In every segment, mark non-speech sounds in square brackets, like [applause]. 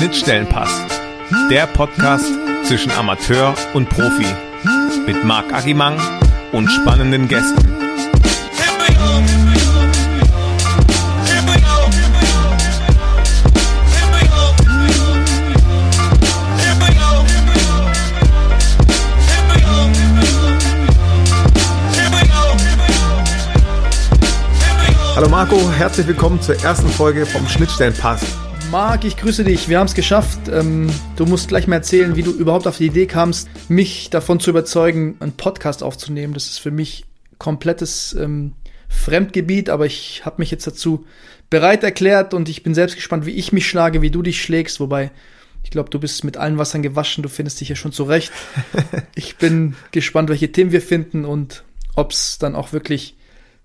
Schnittstellenpass, der Podcast zwischen Amateur und Profi mit Marc Agimang und spannenden Gästen. Hallo Marco, herzlich willkommen zur ersten Folge vom Schnittstellenpass. Marc, ich grüße dich. Wir haben es geschafft. Ähm, du musst gleich mal erzählen, wie du überhaupt auf die Idee kamst, mich davon zu überzeugen, einen Podcast aufzunehmen. Das ist für mich komplettes ähm, Fremdgebiet, aber ich habe mich jetzt dazu bereit erklärt und ich bin selbst gespannt, wie ich mich schlage, wie du dich schlägst. Wobei, ich glaube, du bist mit allen Wassern gewaschen. Du findest dich ja schon zurecht. [laughs] ich bin gespannt, welche Themen wir finden und ob es dann auch wirklich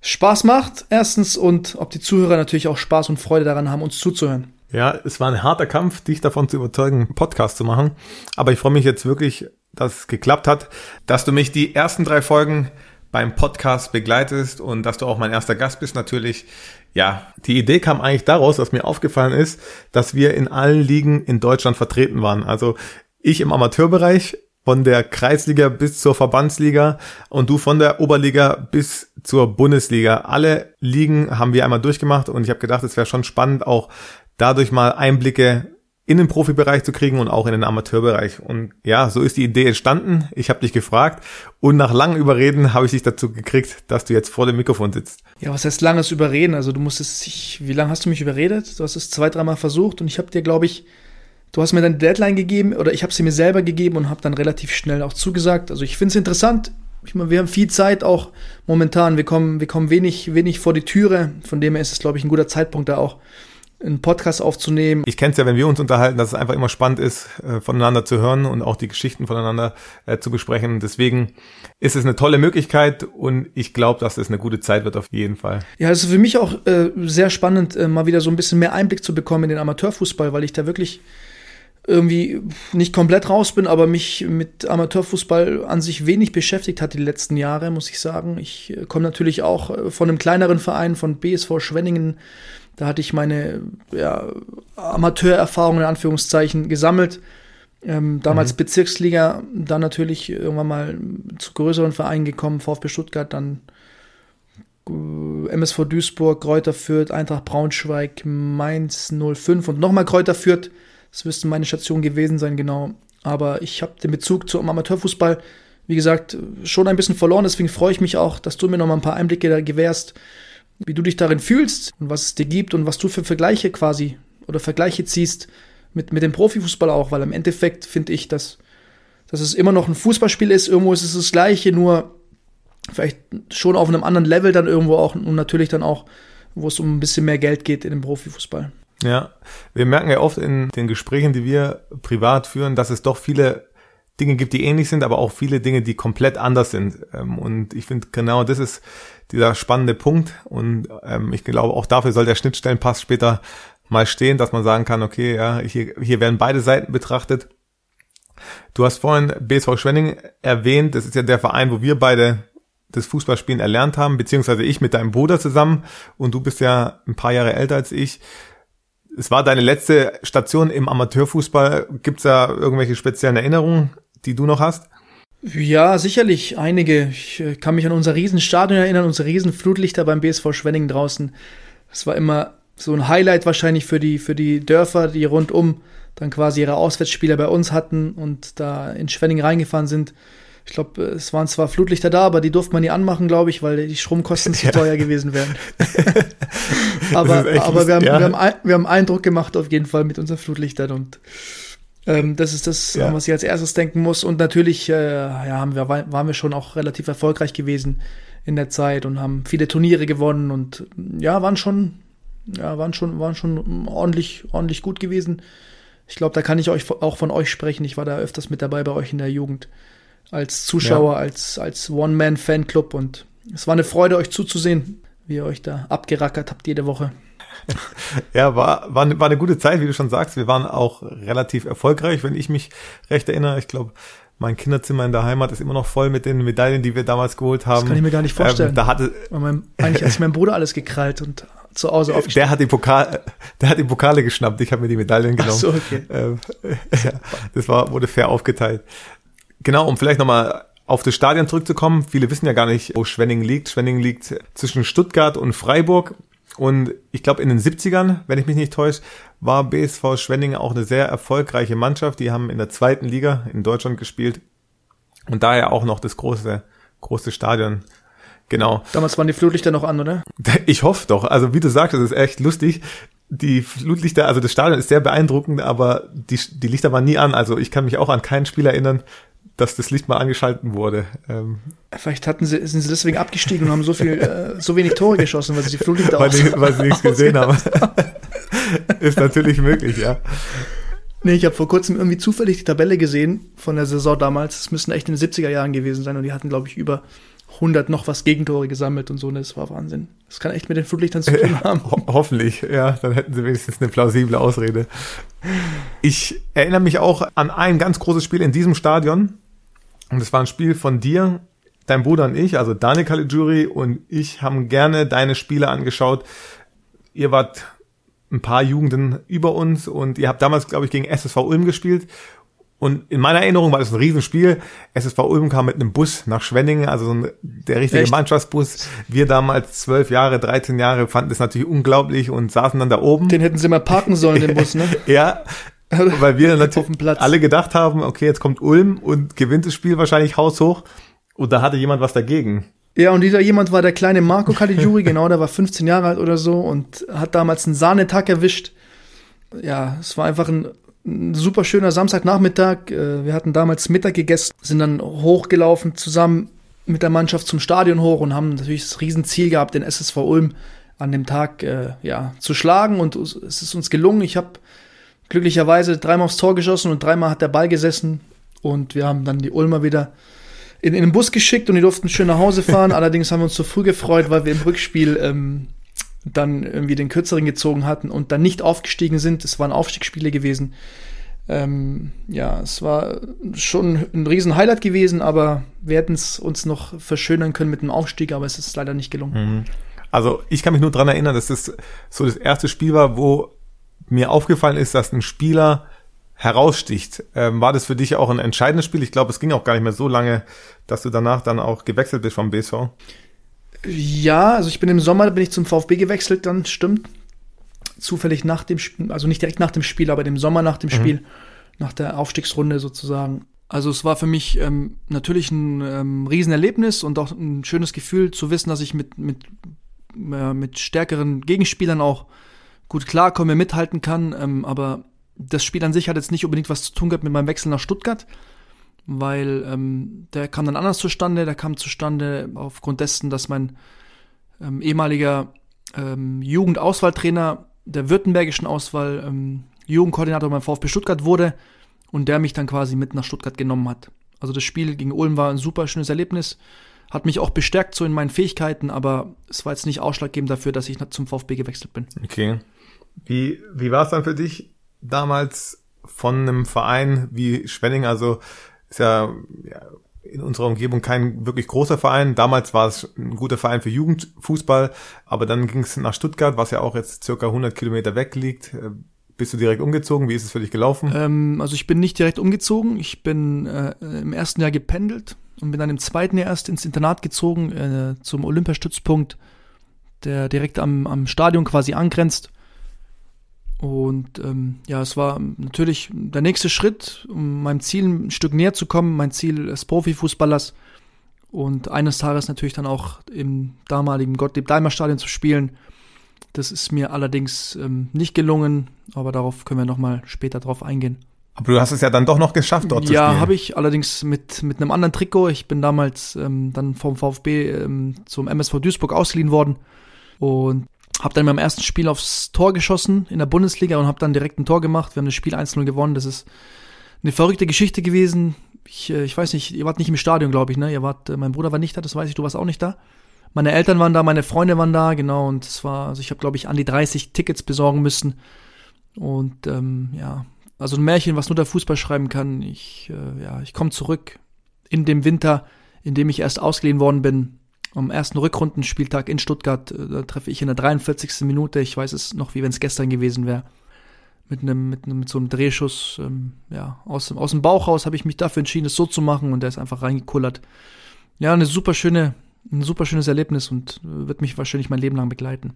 Spaß macht, erstens, und ob die Zuhörer natürlich auch Spaß und Freude daran haben, uns zuzuhören. Ja, es war ein harter Kampf, dich davon zu überzeugen, einen Podcast zu machen. Aber ich freue mich jetzt wirklich, dass es geklappt hat, dass du mich die ersten drei Folgen beim Podcast begleitest und dass du auch mein erster Gast bist natürlich. Ja, die Idee kam eigentlich daraus, dass mir aufgefallen ist, dass wir in allen Ligen in Deutschland vertreten waren. Also ich im Amateurbereich, von der Kreisliga bis zur Verbandsliga und du von der Oberliga bis zur Bundesliga. Alle Ligen haben wir einmal durchgemacht und ich habe gedacht, es wäre schon spannend, auch dadurch mal Einblicke in den Profibereich zu kriegen und auch in den Amateurbereich. Und ja, so ist die Idee entstanden. Ich habe dich gefragt und nach langem Überreden habe ich dich dazu gekriegt, dass du jetzt vor dem Mikrofon sitzt. Ja, was heißt langes Überreden? Also du musstest, ich, wie lange hast du mich überredet? Du hast es zwei, dreimal versucht und ich habe dir, glaube ich, du hast mir dann Deadline gegeben oder ich habe sie mir selber gegeben und habe dann relativ schnell auch zugesagt. Also ich finde es interessant. Ich meine, wir haben viel Zeit auch momentan. Wir kommen, wir kommen wenig, wenig vor die Türe. Von dem her ist es, glaube ich, ein guter Zeitpunkt da auch einen Podcast aufzunehmen. Ich kenne es ja, wenn wir uns unterhalten, dass es einfach immer spannend ist, äh, voneinander zu hören und auch die Geschichten voneinander äh, zu besprechen. Deswegen ist es eine tolle Möglichkeit und ich glaube, dass es eine gute Zeit wird auf jeden Fall. Ja, es ist für mich auch äh, sehr spannend, äh, mal wieder so ein bisschen mehr Einblick zu bekommen in den Amateurfußball, weil ich da wirklich irgendwie nicht komplett raus bin, aber mich mit Amateurfußball an sich wenig beschäftigt hat die letzten Jahre, muss ich sagen. Ich komme natürlich auch von einem kleineren Verein, von BSV Schwenningen, da hatte ich meine ja, Amateurerfahrungen in Anführungszeichen gesammelt. Ähm, damals mhm. Bezirksliga, dann natürlich irgendwann mal zu größeren Vereinen gekommen, VfB Stuttgart, dann äh, MSV Duisburg, Kräuter Fürth, Eintracht Braunschweig, Mainz 05 und nochmal Kräuter Fürth. Das müsste meine Station gewesen sein, genau. Aber ich habe den Bezug zum Amateurfußball, wie gesagt, schon ein bisschen verloren. Deswegen freue ich mich auch, dass du mir noch mal ein paar Einblicke da gewährst, wie du dich darin fühlst und was es dir gibt und was du für Vergleiche quasi oder Vergleiche ziehst mit, mit dem Profifußball auch, weil im Endeffekt finde ich, dass, dass es immer noch ein Fußballspiel ist. Irgendwo ist es das Gleiche, nur vielleicht schon auf einem anderen Level dann irgendwo auch und natürlich dann auch, wo es um ein bisschen mehr Geld geht in dem Profifußball. Ja, wir merken ja oft in den Gesprächen, die wir privat führen, dass es doch viele Dinge gibt, die ähnlich sind, aber auch viele Dinge, die komplett anders sind. Ähm, und ich finde genau das ist dieser spannende Punkt. Und ähm, ich glaube, auch dafür soll der Schnittstellenpass später mal stehen, dass man sagen kann, okay, ja, hier, hier werden beide Seiten betrachtet. Du hast vorhin BSV Schwenning erwähnt, das ist ja der Verein, wo wir beide das Fußballspielen erlernt haben, beziehungsweise ich mit deinem Bruder zusammen und du bist ja ein paar Jahre älter als ich. Es war deine letzte Station im Amateurfußball. Gibt es da irgendwelche speziellen Erinnerungen, die du noch hast? Ja, sicherlich einige. Ich äh, kann mich an unser Riesenstadion erinnern, unsere Riesenflutlichter beim BSV Schwenning draußen. Das war immer so ein Highlight wahrscheinlich für die, für die Dörfer, die rundum dann quasi ihre Auswärtsspieler bei uns hatten und da in Schwenning reingefahren sind. Ich glaube, es waren zwar Flutlichter da, aber die durfte man nie anmachen, glaube ich, weil die Stromkosten [laughs] zu teuer gewesen wären. [laughs] aber aber wir, haben, ja. wir, haben, wir haben Eindruck gemacht auf jeden Fall mit unseren Flutlichtern und ähm, das ist das, ja. was ich als erstes denken muss. Und natürlich äh, ja, haben wir, waren wir schon auch relativ erfolgreich gewesen in der Zeit und haben viele Turniere gewonnen und ja, waren schon, ja, waren schon, waren schon ordentlich, ordentlich gut gewesen. Ich glaube, da kann ich euch auch von euch sprechen. Ich war da öfters mit dabei bei euch in der Jugend als Zuschauer, ja. als, als One-Man-Fanclub und es war eine Freude, euch zuzusehen, wie ihr euch da abgerackert habt jede Woche. Ja, war, war, war eine gute Zeit, wie du schon sagst. Wir waren auch relativ erfolgreich, wenn ich mich recht erinnere. Ich glaube, mein Kinderzimmer in der Heimat ist immer noch voll mit den Medaillen, die wir damals geholt haben. Das kann ich mir gar nicht vorstellen. Ähm, da hatte mein, eigentlich hat sich mein Bruder alles gekrallt und zu Hause [laughs] aufgestellt. Der hat die Pokal, der hat die Pokale geschnappt. Ich habe mir die Medaillen genommen. Ach so, okay. Ähm, [laughs] ja, das war, wurde fair aufgeteilt. Genau, um vielleicht nochmal auf das Stadion zurückzukommen. Viele wissen ja gar nicht, wo Schwenning liegt. Schwenning liegt zwischen Stuttgart und Freiburg. Und ich glaube, in den 70ern, wenn ich mich nicht täusche, war BSV Schwenning auch eine sehr erfolgreiche Mannschaft. Die haben in der zweiten Liga in Deutschland gespielt und daher auch noch das große, große Stadion. Genau. Damals waren die Flutlichter noch an, oder? [laughs] Ich hoffe doch. Also wie du sagst, das ist echt lustig. Die Flutlichter, also das Stadion ist sehr beeindruckend, aber die, die Lichter waren nie an. Also ich kann mich auch an kein Spiel erinnern, dass das Licht mal angeschalten wurde. Ähm Vielleicht hatten sie, sind sie deswegen abgestiegen und haben so viel, äh, so wenig Tore geschossen, weil sie die Flutlichter [laughs] weil, die, weil sie nichts gesehen [laughs] haben. ist natürlich möglich, ja. Nee, ich habe vor kurzem irgendwie zufällig die Tabelle gesehen von der Saison damals. Es müssen echt in den 70er Jahren gewesen sein und die hatten, glaube ich, über 100 noch was Gegentore gesammelt und so. Und das war Wahnsinn. Das kann echt mit den Flutlichtern zu tun [laughs] haben. Ho hoffentlich, ja. Dann hätten sie wenigstens eine plausible Ausrede. Ich erinnere mich auch an ein ganz großes Spiel in diesem Stadion. Und es war ein Spiel von dir, dein Bruder und ich, also Daniel Caligiuri und ich haben gerne deine Spiele angeschaut. Ihr wart ein paar Jugenden über uns und ihr habt damals, glaube ich, gegen SSV Ulm gespielt. Und in meiner Erinnerung war das ein Riesenspiel. SSV Ulm kam mit einem Bus nach Schwenningen, also so ein, der richtige Echt? Mannschaftsbus. Wir damals zwölf Jahre, 13 Jahre fanden das natürlich unglaublich und saßen dann da oben. Den hätten sie mal parken sollen, den Bus, ne? [laughs] ja, [laughs] weil wir natürlich alle gedacht haben, okay, jetzt kommt Ulm und gewinnt das Spiel wahrscheinlich haushoch. Und da hatte jemand was dagegen. Ja, und dieser jemand war der kleine Marco Caligiuri, [laughs] genau, der war 15 Jahre alt oder so und hat damals einen Sahnetag erwischt. Ja, es war einfach ein, ein super schöner Samstagnachmittag. Äh, wir hatten damals Mittag gegessen, sind dann hochgelaufen zusammen mit der Mannschaft zum Stadion hoch und haben natürlich das Riesenziel gehabt, den SSV Ulm an dem Tag äh, ja, zu schlagen und es ist uns gelungen. Ich habe glücklicherweise dreimal aufs Tor geschossen und dreimal hat der Ball gesessen. Und wir haben dann die Ulmer wieder in, in den Bus geschickt und die durften schön nach Hause fahren. [laughs] Allerdings haben wir uns zu früh gefreut, weil wir im Rückspiel ähm, dann irgendwie den Kürzeren gezogen hatten und dann nicht aufgestiegen sind. Es waren Aufstiegsspiele gewesen. Ähm, ja, es war schon ein riesen Highlight gewesen, aber wir hätten es uns noch verschönern können mit dem Aufstieg, aber es ist leider nicht gelungen. Mhm. Also ich kann mich nur dran erinnern, dass das so das erste Spiel war, wo mir aufgefallen ist, dass ein Spieler heraussticht. Ähm, war das für dich auch ein entscheidendes Spiel? Ich glaube, es ging auch gar nicht mehr so lange, dass du danach dann auch gewechselt bist vom BSV. Ja, also ich bin im Sommer bin ich zum VfB gewechselt, dann stimmt. Zufällig nach dem Spiel, also nicht direkt nach dem Spiel, aber im Sommer nach dem mhm. Spiel, nach der Aufstiegsrunde sozusagen. Also es war für mich ähm, natürlich ein ähm, Riesenerlebnis und auch ein schönes Gefühl zu wissen, dass ich mit, mit, äh, mit stärkeren Gegenspielern auch gut klarkomme, mithalten kann. Ähm, aber das Spiel an sich hat jetzt nicht unbedingt was zu tun gehabt mit meinem Wechsel nach Stuttgart, weil ähm, der kam dann anders zustande. Der kam zustande aufgrund dessen, dass mein ähm, ehemaliger ähm, Jugendauswahltrainer der württembergischen Auswahl ähm, Jugendkoordinator beim VfB Stuttgart wurde und der mich dann quasi mit nach Stuttgart genommen hat. Also das Spiel gegen Ulm war ein super schönes Erlebnis, hat mich auch bestärkt so in meinen Fähigkeiten, aber es war jetzt nicht ausschlaggebend dafür, dass ich zum VfB gewechselt bin. Okay. Wie, wie war es dann für dich damals von einem Verein wie Schwenning? Also ist ja, ja in unserer Umgebung kein wirklich großer Verein. Damals war es ein guter Verein für Jugendfußball, aber dann ging es nach Stuttgart, was ja auch jetzt circa 100 Kilometer weg liegt. Äh, bist du direkt umgezogen? Wie ist es für dich gelaufen? Ähm, also ich bin nicht direkt umgezogen. Ich bin äh, im ersten Jahr gependelt und bin dann im zweiten Jahr erst ins Internat gezogen, äh, zum Olympiastützpunkt, der direkt am, am Stadion quasi angrenzt. Und ähm, ja, es war natürlich der nächste Schritt, um meinem Ziel ein Stück näher zu kommen, mein Ziel des Profifußballers. Und eines Tages natürlich dann auch im damaligen Gottlieb-Daimler-Stadion zu spielen. Das ist mir allerdings ähm, nicht gelungen, aber darauf können wir nochmal später drauf eingehen. Aber du hast es ja dann doch noch geschafft, dort ja, zu spielen. Ja, habe ich allerdings mit, mit einem anderen Trikot. Ich bin damals ähm, dann vom VfB ähm, zum MSV Duisburg ausgeliehen worden. Und habe dann meinem ersten Spiel aufs Tor geschossen in der Bundesliga und habe dann direkt ein Tor gemacht. Wir haben das Spiel 1-0 gewonnen. Das ist eine verrückte Geschichte gewesen. Ich, äh, ich weiß nicht, ihr wart nicht im Stadion, glaube ich, ne? Ihr wart, äh, mein Bruder war nicht da, das weiß ich, du warst auch nicht da. Meine Eltern waren da, meine Freunde waren da, genau, und es war, also ich habe, glaube ich, an die 30 Tickets besorgen müssen. Und ähm, ja, also ein Märchen, was nur der Fußball schreiben kann. Ich, äh, ja, ich komme zurück in dem Winter, in dem ich erst ausgeliehen worden bin am ersten Rückrundenspieltag in Stuttgart. Äh, da treffe ich in der 43. Minute, ich weiß es noch, wie wenn es gestern gewesen wäre, mit einem, mit einem, mit so einem Drehschuss, ähm, ja, aus dem, aus dem Bauch raus habe ich mich dafür entschieden, es so zu machen und der ist einfach reingekullert. Ja, eine super schöne, ein super schönes Erlebnis und äh, wird mich wahrscheinlich mein Leben lang begleiten.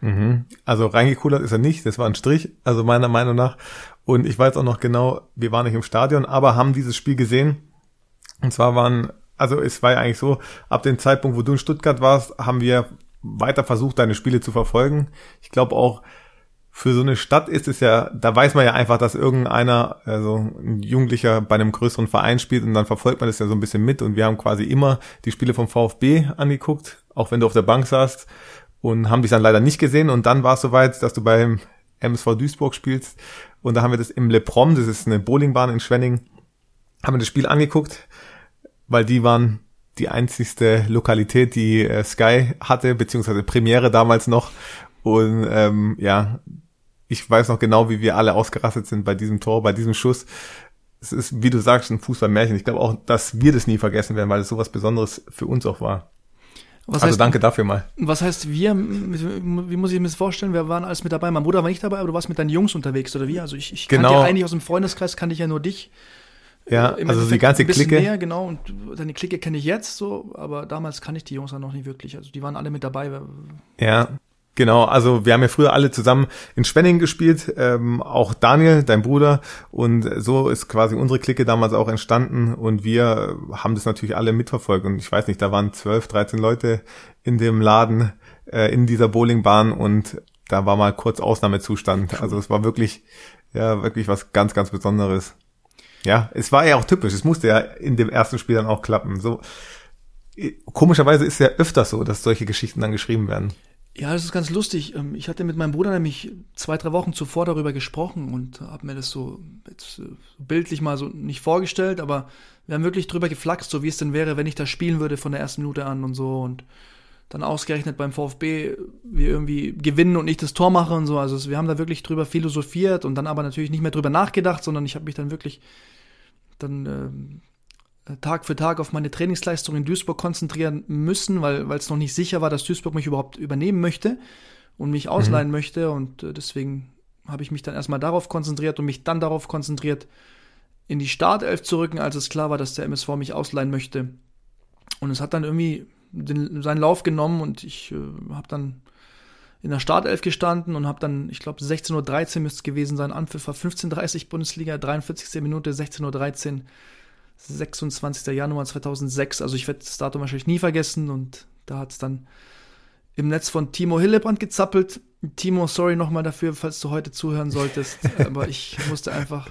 Mhm. Also reingekullert ist er nicht, das war ein Strich, also meiner Meinung nach. Und ich weiß auch noch genau, wir waren nicht im Stadion, aber haben dieses Spiel gesehen. Und zwar waren, also es war ja eigentlich so, ab dem Zeitpunkt, wo du in Stuttgart warst, haben wir weiter versucht, deine Spiele zu verfolgen. Ich glaube auch, für so eine Stadt ist es ja, da weiß man ja einfach, dass irgendeiner, also ein Jugendlicher bei einem größeren Verein spielt und dann verfolgt man das ja so ein bisschen mit. Und wir haben quasi immer die Spiele vom VfB angeguckt, auch wenn du auf der Bank saßt und haben dich dann leider nicht gesehen. Und dann war es soweit, dass du beim MSV Duisburg spielst. Und da haben wir das im Le Prom, das ist eine Bowlingbahn in Schwenning, haben wir das Spiel angeguckt, weil die waren die einzigste Lokalität, die äh, Sky hatte, beziehungsweise Premiere damals noch und ähm, ja, ich weiß noch genau, wie wir alle ausgerastet sind bei diesem Tor, bei diesem Schuss. Es ist, wie du sagst, ein Fußballmärchen. Ich glaube auch, dass wir das nie vergessen werden, weil es sowas Besonderes für uns auch war. Was also heißt, danke dafür mal. Was heißt wir? Wie muss ich mir das vorstellen? Wir waren alles mit dabei. Mein Bruder war nicht dabei, aber du warst mit deinen Jungs unterwegs oder wie? Also ich, ich genau. kannte ja eigentlich aus dem Freundeskreis kannte ich ja nur dich. Ja, Im also die ganze Clique. Näher, genau, und deine Clique kenne ich jetzt so, aber damals kannte ich die Jungs ja noch nicht wirklich. Also die waren alle mit dabei. Ja, Genau, also wir haben ja früher alle zusammen in Spenning gespielt, ähm, auch Daniel, dein Bruder, und so ist quasi unsere Clique damals auch entstanden und wir haben das natürlich alle mitverfolgt und ich weiß nicht, da waren zwölf, dreizehn Leute in dem Laden, äh, in dieser Bowlingbahn und da war mal kurz Ausnahmezustand. Also es war wirklich, ja, wirklich was ganz, ganz Besonderes. Ja, es war ja auch typisch, es musste ja in dem ersten Spiel dann auch klappen. So, komischerweise ist ja öfters so, dass solche Geschichten dann geschrieben werden. Ja, das ist ganz lustig. Ähm, ich hatte mit meinem Bruder nämlich zwei, drei Wochen zuvor darüber gesprochen und habe mir das so äh, bildlich mal so nicht vorgestellt, aber wir haben wirklich drüber geflaxt, so wie es denn wäre, wenn ich da spielen würde von der ersten Minute an und so und dann ausgerechnet beim VfB wir irgendwie gewinnen und ich das Tor mache und so. Also wir haben da wirklich drüber philosophiert und dann aber natürlich nicht mehr drüber nachgedacht, sondern ich habe mich dann wirklich dann äh, Tag für Tag auf meine Trainingsleistung in Duisburg konzentrieren müssen, weil es noch nicht sicher war, dass Duisburg mich überhaupt übernehmen möchte und mich ausleihen mhm. möchte. Und äh, deswegen habe ich mich dann erstmal darauf konzentriert und mich dann darauf konzentriert, in die Startelf zu rücken, als es klar war, dass der MSV mich ausleihen möchte. Und es hat dann irgendwie den, seinen Lauf genommen und ich äh, habe dann in der Startelf gestanden und habe dann, ich glaube, 16.13 Uhr müsste es gewesen sein, Anpfiff war 15.30 Uhr Bundesliga, 43. Minute, 16.13 Uhr 26. Januar 2006. Also ich werde das Datum wahrscheinlich nie vergessen. Und da hat es dann im Netz von Timo Hillebrand gezappelt. Timo, sorry nochmal dafür, falls du heute zuhören solltest. [laughs] Aber ich musste einfach,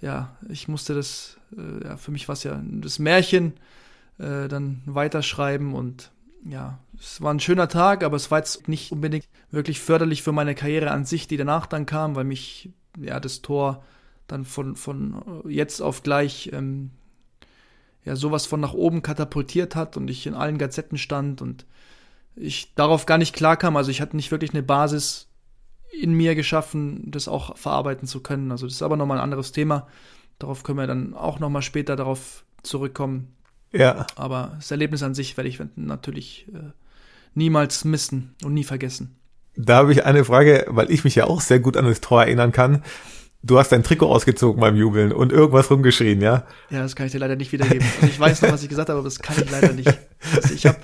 ja, ich musste das, äh, ja, für mich war es ja das Märchen äh, dann weiterschreiben und ja, es war ein schöner Tag, aber es war jetzt nicht unbedingt wirklich förderlich für meine Karriere an sich, die danach dann kam, weil mich ja das Tor dann von, von jetzt auf gleich ähm, ja sowas von nach oben katapultiert hat und ich in allen Gazetten stand und ich darauf gar nicht klarkam. Also ich hatte nicht wirklich eine Basis in mir geschaffen, das auch verarbeiten zu können. Also das ist aber nochmal ein anderes Thema. Darauf können wir dann auch nochmal später darauf zurückkommen. Ja. Aber das Erlebnis an sich werde ich natürlich äh, niemals missen und nie vergessen. Da habe ich eine Frage, weil ich mich ja auch sehr gut an das Tor erinnern kann. Du hast dein Trikot ausgezogen beim Jubeln und irgendwas rumgeschrien, ja? Ja, das kann ich dir leider nicht wiedergeben. Also ich weiß noch, was ich gesagt habe, aber das kann ich leider nicht. Also ich habe,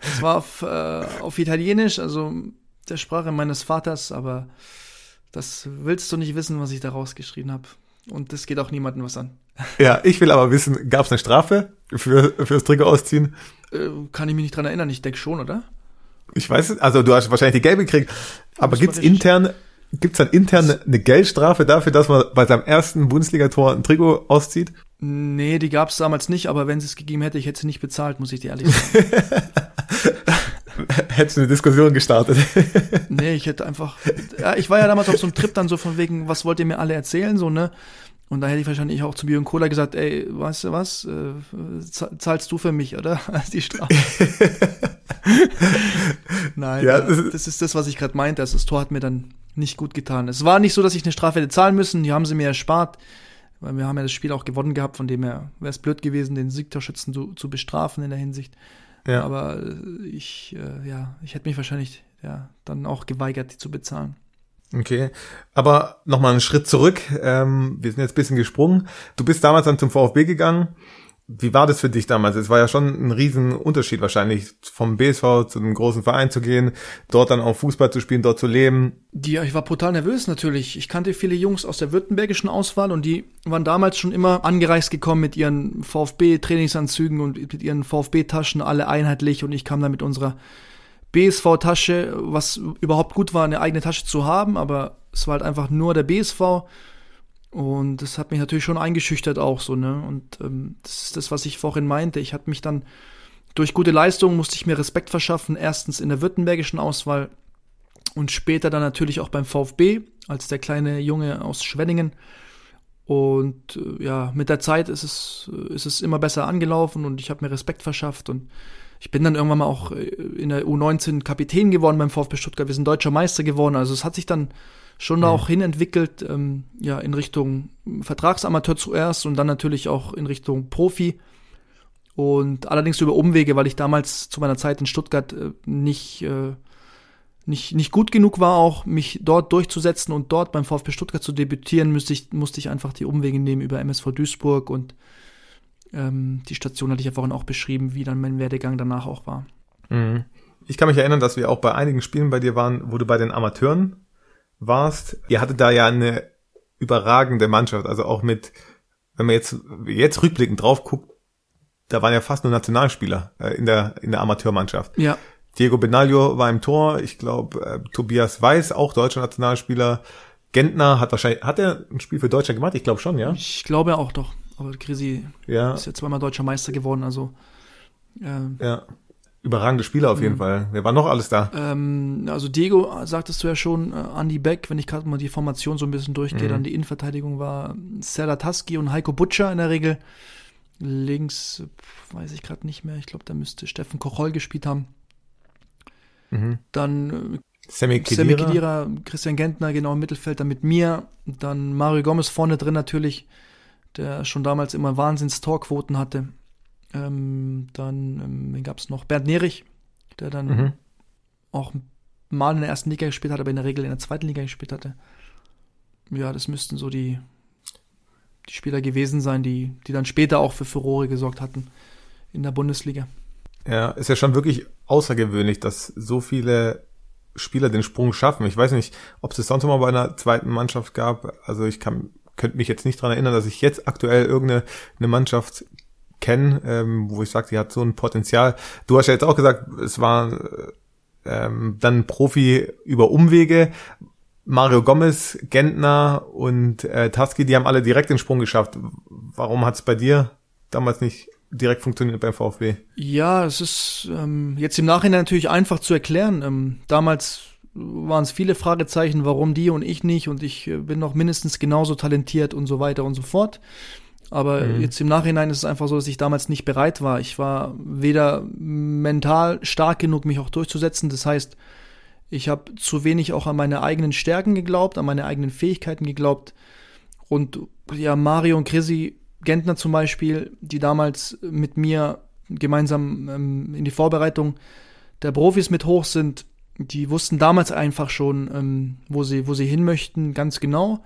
es war auf, äh, auf Italienisch, also der Sprache meines Vaters, aber das willst du nicht wissen, was ich da rausgeschrien habe. Und das geht auch niemandem was an. Ja, ich will aber wissen, gab es eine Strafe für fürs Trikot ausziehen? Äh, kann ich mich nicht dran erinnern. Ich denke schon, oder? Ich weiß es. Also du hast wahrscheinlich die gelbe gekriegt. Aber gibt's intern Gibt es dann intern eine Geldstrafe dafür, dass man bei seinem ersten Bundesligator ein Trikot auszieht? Nee, die gab es damals nicht, aber wenn sie es gegeben hätte, ich hätte sie nicht bezahlt, muss ich dir ehrlich sagen. [laughs] Hättest du eine Diskussion gestartet? nee, ich hätte einfach. Ja, ich war ja damals auf so einem Trip dann so von wegen, was wollt ihr mir alle erzählen, so, ne? Und da hätte ich wahrscheinlich auch zu Björn Cola gesagt, ey, weißt du was, äh, zahlst du für mich, oder? [laughs] Die Strafe. [laughs] Nein, ja, das, das ist das, was ich gerade meinte. Also das Tor hat mir dann nicht gut getan. Es war nicht so, dass ich eine Strafe hätte zahlen müssen, die haben sie mir erspart, weil wir haben ja das Spiel auch gewonnen gehabt, von dem her wäre es blöd gewesen, den Siegtorschützen zu, zu bestrafen in der Hinsicht. Ja. Aber äh, ich, äh, ja, ich hätte mich wahrscheinlich ja, dann auch geweigert, die zu bezahlen. Okay, aber nochmal einen Schritt zurück. Ähm, wir sind jetzt bisschen gesprungen. Du bist damals dann zum VfB gegangen. Wie war das für dich damals? Es war ja schon ein Riesenunterschied wahrscheinlich, vom BSV zu einem großen Verein zu gehen, dort dann auch Fußball zu spielen, dort zu leben. Ja, ich war brutal nervös natürlich. Ich kannte viele Jungs aus der württembergischen Auswahl und die waren damals schon immer angereist gekommen mit ihren VfB-Trainingsanzügen und mit ihren VfB-Taschen, alle einheitlich und ich kam dann mit unserer BSV-Tasche, was überhaupt gut war, eine eigene Tasche zu haben, aber es war halt einfach nur der BSV und das hat mich natürlich schon eingeschüchtert auch so, ne? Und ähm, das ist das, was ich vorhin meinte. Ich hatte mich dann durch gute Leistungen musste ich mir Respekt verschaffen. Erstens in der württembergischen Auswahl und später dann natürlich auch beim VfB als der kleine Junge aus Schwenningen. Und äh, ja, mit der Zeit ist es, ist es immer besser angelaufen und ich habe mir Respekt verschafft und ich bin dann irgendwann mal auch äh, in der U19 Kapitän geworden beim VfB Stuttgart. Wir sind deutscher Meister geworden. Also es hat sich dann schon mhm. auch hinentwickelt, ähm, ja, in Richtung Vertragsamateur zuerst und dann natürlich auch in Richtung Profi. Und allerdings über Umwege, weil ich damals zu meiner Zeit in Stuttgart äh, nicht, äh, nicht, nicht gut genug war, auch mich dort durchzusetzen und dort beim VfB Stuttgart zu debütieren, musste ich, musste ich einfach die Umwege nehmen über MSV Duisburg und ähm, die Station hatte ich ja vorhin auch beschrieben, wie dann mein Werdegang danach auch war. Mhm. Ich kann mich erinnern, dass wir auch bei einigen Spielen bei dir waren, wo du bei den Amateuren warst, ihr hattet da ja eine überragende Mannschaft, also auch mit, wenn man jetzt, jetzt rückblickend drauf guckt, da waren ja fast nur Nationalspieler äh, in der, in der Amateurmannschaft. Ja. Diego Benaglio war im Tor, ich glaube, äh, Tobias Weiß, auch deutscher Nationalspieler. Gentner hat wahrscheinlich, hat er ein Spiel für Deutschland gemacht? Ich glaube schon, ja. Ich glaube auch doch. Aber Krisi ja. ist ja zweimal deutscher Meister geworden, also. Äh, ja. Überragende Spieler auf jeden mhm. Fall. Wer war noch alles da? Ähm, also Diego, sagtest du ja schon, äh, Andy Beck, wenn ich gerade mal die Formation so ein bisschen durchgehe, mhm. dann die Innenverteidigung war Serdar Taski und Heiko Butcher in der Regel. Links weiß ich gerade nicht mehr. Ich glaube, da müsste Steffen Kochol gespielt haben. Mhm. Dann äh, Sammy Kedira. Sammy Kedira, Christian Gentner genau im Mittelfeld, dann mit mir. Dann Mario Gomez vorne drin natürlich, der schon damals immer Wahnsinns-Torquoten hatte. Ähm, dann ähm, gab es noch Bernd Nerich, der dann mhm. auch mal in der ersten Liga gespielt hat, aber in der Regel in der zweiten Liga gespielt hatte. Ja, das müssten so die, die Spieler gewesen sein, die, die dann später auch für Furore gesorgt hatten in der Bundesliga. Ja, ist ja schon wirklich außergewöhnlich, dass so viele Spieler den Sprung schaffen. Ich weiß nicht, ob es sonst mal bei einer zweiten Mannschaft gab. Also ich kann, könnte mich jetzt nicht dran erinnern, dass ich jetzt aktuell irgendeine eine Mannschaft kenne, ähm, wo ich sage, sie hat so ein Potenzial. Du hast ja jetzt auch gesagt, es war ähm, dann Profi über Umwege. Mario Gomez, Gentner und äh, Taski, die haben alle direkt den Sprung geschafft. Warum hat es bei dir damals nicht direkt funktioniert beim VfB? Ja, es ist ähm, jetzt im Nachhinein natürlich einfach zu erklären. Ähm, damals waren es viele Fragezeichen, warum die und ich nicht und ich äh, bin noch mindestens genauso talentiert und so weiter und so fort. Aber mhm. jetzt im Nachhinein ist es einfach so, dass ich damals nicht bereit war. Ich war weder mental stark genug, mich auch durchzusetzen. Das heißt, ich habe zu wenig auch an meine eigenen Stärken geglaubt, an meine eigenen Fähigkeiten geglaubt. Und ja, Mario und Chrissy Gentner zum Beispiel, die damals mit mir gemeinsam ähm, in die Vorbereitung der Profis mit hoch sind, die wussten damals einfach schon, ähm, wo, sie, wo sie hin möchten, ganz genau.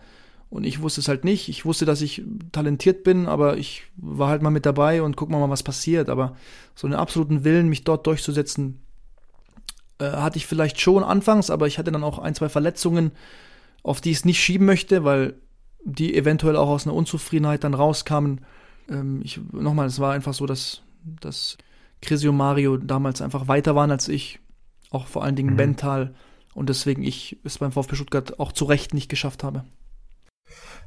Und ich wusste es halt nicht. Ich wusste, dass ich talentiert bin, aber ich war halt mal mit dabei und guck mal, was passiert. Aber so einen absoluten Willen, mich dort durchzusetzen, äh, hatte ich vielleicht schon anfangs, aber ich hatte dann auch ein, zwei Verletzungen, auf die ich es nicht schieben möchte, weil die eventuell auch aus einer Unzufriedenheit dann rauskamen. Ähm, ich, nochmal, es war einfach so, dass, dass und Mario damals einfach weiter waren als ich, auch vor allen Dingen mhm. mental. Und deswegen ich es beim VfB Stuttgart auch zu Recht nicht geschafft habe.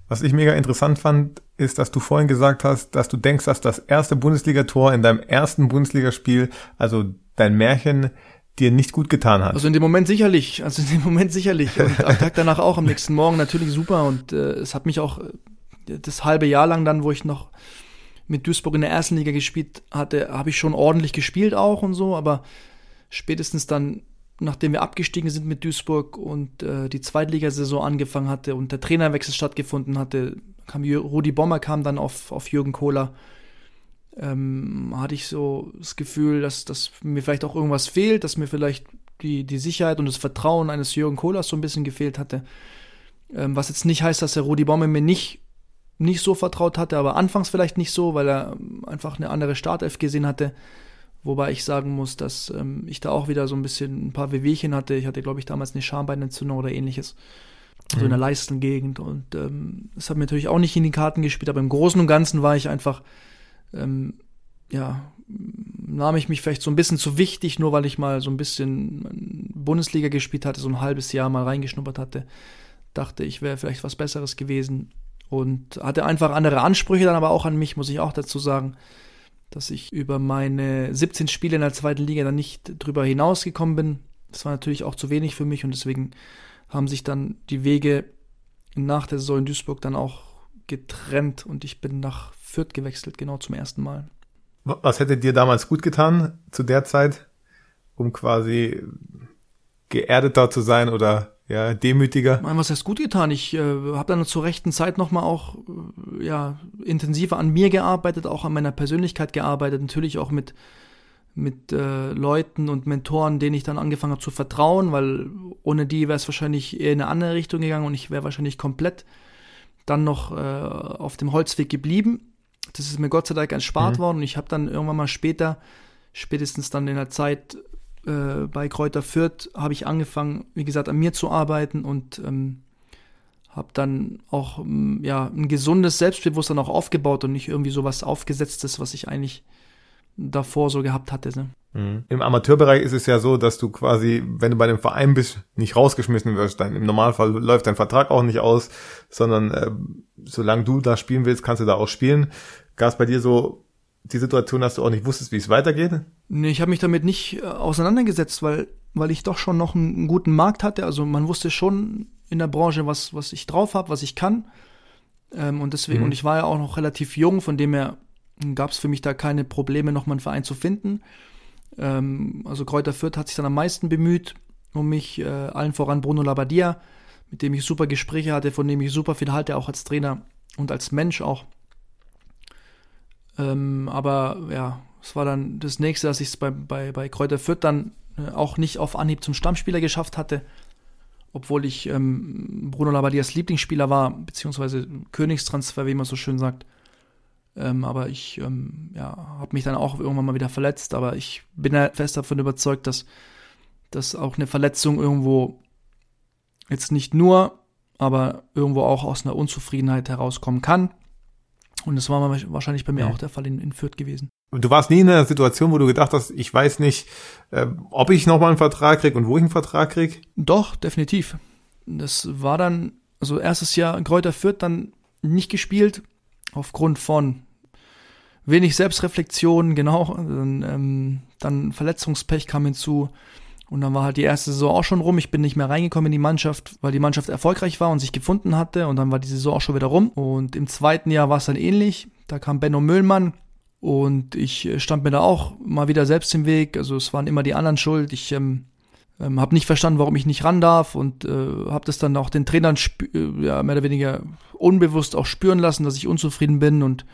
Was ich mega interessant fand, ist, dass du vorhin gesagt hast, dass du denkst, dass das erste Bundesligator in deinem ersten Bundesligaspiel, also dein Märchen, dir nicht gut getan hat. Also in dem Moment sicherlich, also in dem Moment sicherlich. Und am Tag danach auch, am nächsten Morgen natürlich super. Und äh, es hat mich auch äh, das halbe Jahr lang dann, wo ich noch mit Duisburg in der ersten Liga gespielt hatte, habe ich schon ordentlich gespielt auch und so, aber spätestens dann nachdem wir abgestiegen sind mit Duisburg und äh, die Zweitligasaison angefangen hatte und der Trainerwechsel stattgefunden hatte, kam Rudi Bommer kam dann auf, auf Jürgen Kohler. ähm, hatte ich so das Gefühl, dass, dass mir vielleicht auch irgendwas fehlt, dass mir vielleicht die, die Sicherheit und das Vertrauen eines Jürgen Kohlers so ein bisschen gefehlt hatte. Ähm, was jetzt nicht heißt, dass der Rudi Baume mir nicht, nicht so vertraut hatte, aber anfangs vielleicht nicht so, weil er einfach eine andere Startelf gesehen hatte. Wobei ich sagen muss, dass ähm, ich da auch wieder so ein bisschen ein paar Wehwehchen hatte. Ich hatte, glaube ich, damals eine Schambeinentzündung oder ähnliches. Mhm. So in der mhm. Leistengegend. Und ähm, das hat mir natürlich auch nicht in die Karten gespielt, aber im Großen und Ganzen war ich einfach, ähm, ja, nahm ich mich vielleicht so ein bisschen zu wichtig, nur weil ich mal so ein bisschen Bundesliga gespielt hatte, so ein halbes Jahr mal reingeschnuppert hatte. Dachte, ich wäre vielleicht was Besseres gewesen. Und hatte einfach andere Ansprüche dann aber auch an mich, muss ich auch dazu sagen dass ich über meine 17 Spiele in der zweiten Liga dann nicht drüber hinausgekommen bin. Das war natürlich auch zu wenig für mich und deswegen haben sich dann die Wege nach der Saison in Duisburg dann auch getrennt und ich bin nach Fürth gewechselt, genau zum ersten Mal. Was hätte dir damals gut getan zu der Zeit, um quasi geerdeter zu sein oder ja, demütiger. Mein, was heißt gut getan? Ich äh, habe dann zur rechten Zeit nochmal auch äh, ja, intensiver an mir gearbeitet, auch an meiner Persönlichkeit gearbeitet, natürlich auch mit, mit äh, Leuten und Mentoren, denen ich dann angefangen habe zu vertrauen, weil ohne die wäre es wahrscheinlich eher in eine andere Richtung gegangen und ich wäre wahrscheinlich komplett dann noch äh, auf dem Holzweg geblieben. Das ist mir Gott sei Dank erspart mhm. worden und ich habe dann irgendwann mal später, spätestens dann in der Zeit äh, bei Kräuter Fürth habe ich angefangen, wie gesagt, an mir zu arbeiten und ähm, habe dann auch ähm, ja, ein gesundes Selbstbewusstsein auch aufgebaut und nicht irgendwie sowas aufgesetztes, was ich eigentlich davor so gehabt hatte. Ne? Mhm. Im Amateurbereich ist es ja so, dass du quasi, wenn du bei dem Verein bist, nicht rausgeschmissen wirst. Dann im Normalfall läuft dein Vertrag auch nicht aus, sondern äh, solange du da spielen willst, kannst du da auch spielen. Gab es bei dir so die Situation, dass du auch nicht wusstest, wie es weitergeht? Nee, ich habe mich damit nicht äh, auseinandergesetzt, weil, weil ich doch schon noch einen, einen, guten Markt hatte. Also man wusste schon in der Branche, was, was ich drauf habe, was ich kann. Ähm, und deswegen, mhm. und ich war ja auch noch relativ jung, von dem her gab es für mich da keine Probleme, nochmal einen Verein zu finden. Ähm, also Kräuter Fürth hat sich dann am meisten bemüht um mich, äh, allen voran Bruno Labbadia, mit dem ich super Gespräche hatte, von dem ich super viel halte, auch als Trainer und als Mensch auch. Ähm, aber ja, es war dann das nächste, dass ich es bei, bei, bei Kräuter Fürth dann äh, auch nicht auf Anhieb zum Stammspieler geschafft hatte. Obwohl ich ähm, Bruno Labadias Lieblingsspieler war, beziehungsweise Königstransfer, wie man so schön sagt. Ähm, aber ich ähm, ja, habe mich dann auch irgendwann mal wieder verletzt. Aber ich bin ja fest davon überzeugt, dass, dass auch eine Verletzung irgendwo jetzt nicht nur, aber irgendwo auch aus einer Unzufriedenheit herauskommen kann. Und das war wahrscheinlich bei mir ja. auch der Fall in, in Fürth gewesen. Du warst nie in einer Situation, wo du gedacht hast, ich weiß nicht, äh, ob ich nochmal einen Vertrag krieg und wo ich einen Vertrag krieg? Doch, definitiv. Das war dann, also erstes Jahr Kräuter Fürth dann nicht gespielt, aufgrund von wenig Selbstreflexion, genau. Dann, ähm, dann Verletzungspech kam hinzu. Und dann war halt die erste Saison auch schon rum. Ich bin nicht mehr reingekommen in die Mannschaft, weil die Mannschaft erfolgreich war und sich gefunden hatte. Und dann war die Saison auch schon wieder rum. Und im zweiten Jahr war es dann ähnlich. Da kam Benno Müllmann und ich äh, stand mir da auch mal wieder selbst im Weg. Also es waren immer die anderen schuld. Ich ähm, ähm, habe nicht verstanden, warum ich nicht ran darf und äh, habe das dann auch den Trainern äh, ja, mehr oder weniger unbewusst auch spüren lassen, dass ich unzufrieden bin. Und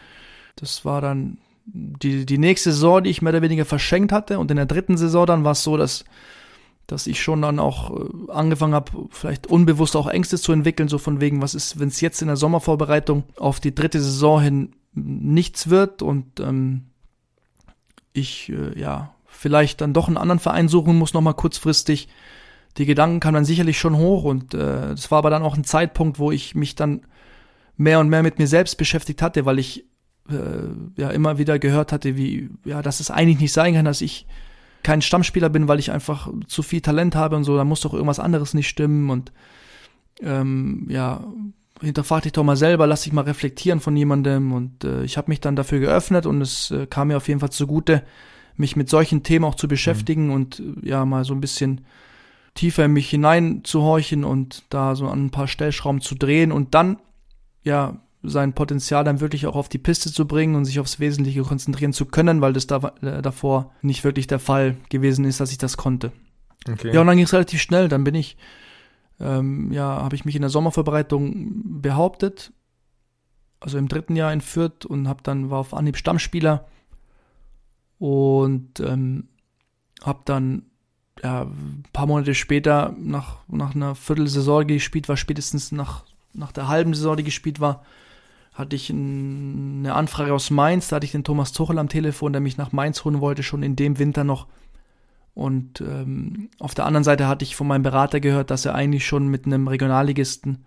das war dann die, die nächste Saison, die ich mehr oder weniger verschenkt hatte. Und in der dritten Saison dann war es so, dass dass ich schon dann auch äh, angefangen habe, vielleicht unbewusst auch Ängste zu entwickeln, so von wegen, was ist, wenn es jetzt in der Sommervorbereitung auf die dritte Saison hin nichts wird und ähm, ich äh, ja vielleicht dann doch einen anderen Verein suchen muss, nochmal kurzfristig. Die Gedanken kamen dann sicherlich schon hoch und äh, das war aber dann auch ein Zeitpunkt, wo ich mich dann mehr und mehr mit mir selbst beschäftigt hatte, weil ich äh, ja immer wieder gehört hatte, wie ja, dass es eigentlich nicht sein kann, dass ich kein Stammspieler bin, weil ich einfach zu viel Talent habe und so, da muss doch irgendwas anderes nicht stimmen und ähm, ja, hinterfrag dich doch mal selber, lass dich mal reflektieren von jemandem und äh, ich habe mich dann dafür geöffnet und es äh, kam mir auf jeden Fall zugute, mich mit solchen Themen auch zu beschäftigen mhm. und äh, ja, mal so ein bisschen tiefer in mich hineinzuhorchen und da so an ein paar Stellschrauben zu drehen und dann ja sein Potenzial dann wirklich auch auf die Piste zu bringen und sich aufs Wesentliche konzentrieren zu können, weil das da, äh, davor nicht wirklich der Fall gewesen ist, dass ich das konnte. Okay. Ja, und dann ging es relativ schnell. Dann bin ich, ähm, ja, habe ich mich in der Sommervorbereitung behauptet, also im dritten Jahr in Fürth und habe dann war auf Anhieb Stammspieler und ähm, habe dann ja, ein paar Monate später nach, nach einer Viertelsaison, die gespielt war, spätestens nach, nach der halben Saison, die gespielt war, hatte ich ein, eine Anfrage aus Mainz, da hatte ich den Thomas Tuchel am Telefon, der mich nach Mainz holen wollte, schon in dem Winter noch. Und ähm, auf der anderen Seite hatte ich von meinem Berater gehört, dass er eigentlich schon mit einem Regionalligisten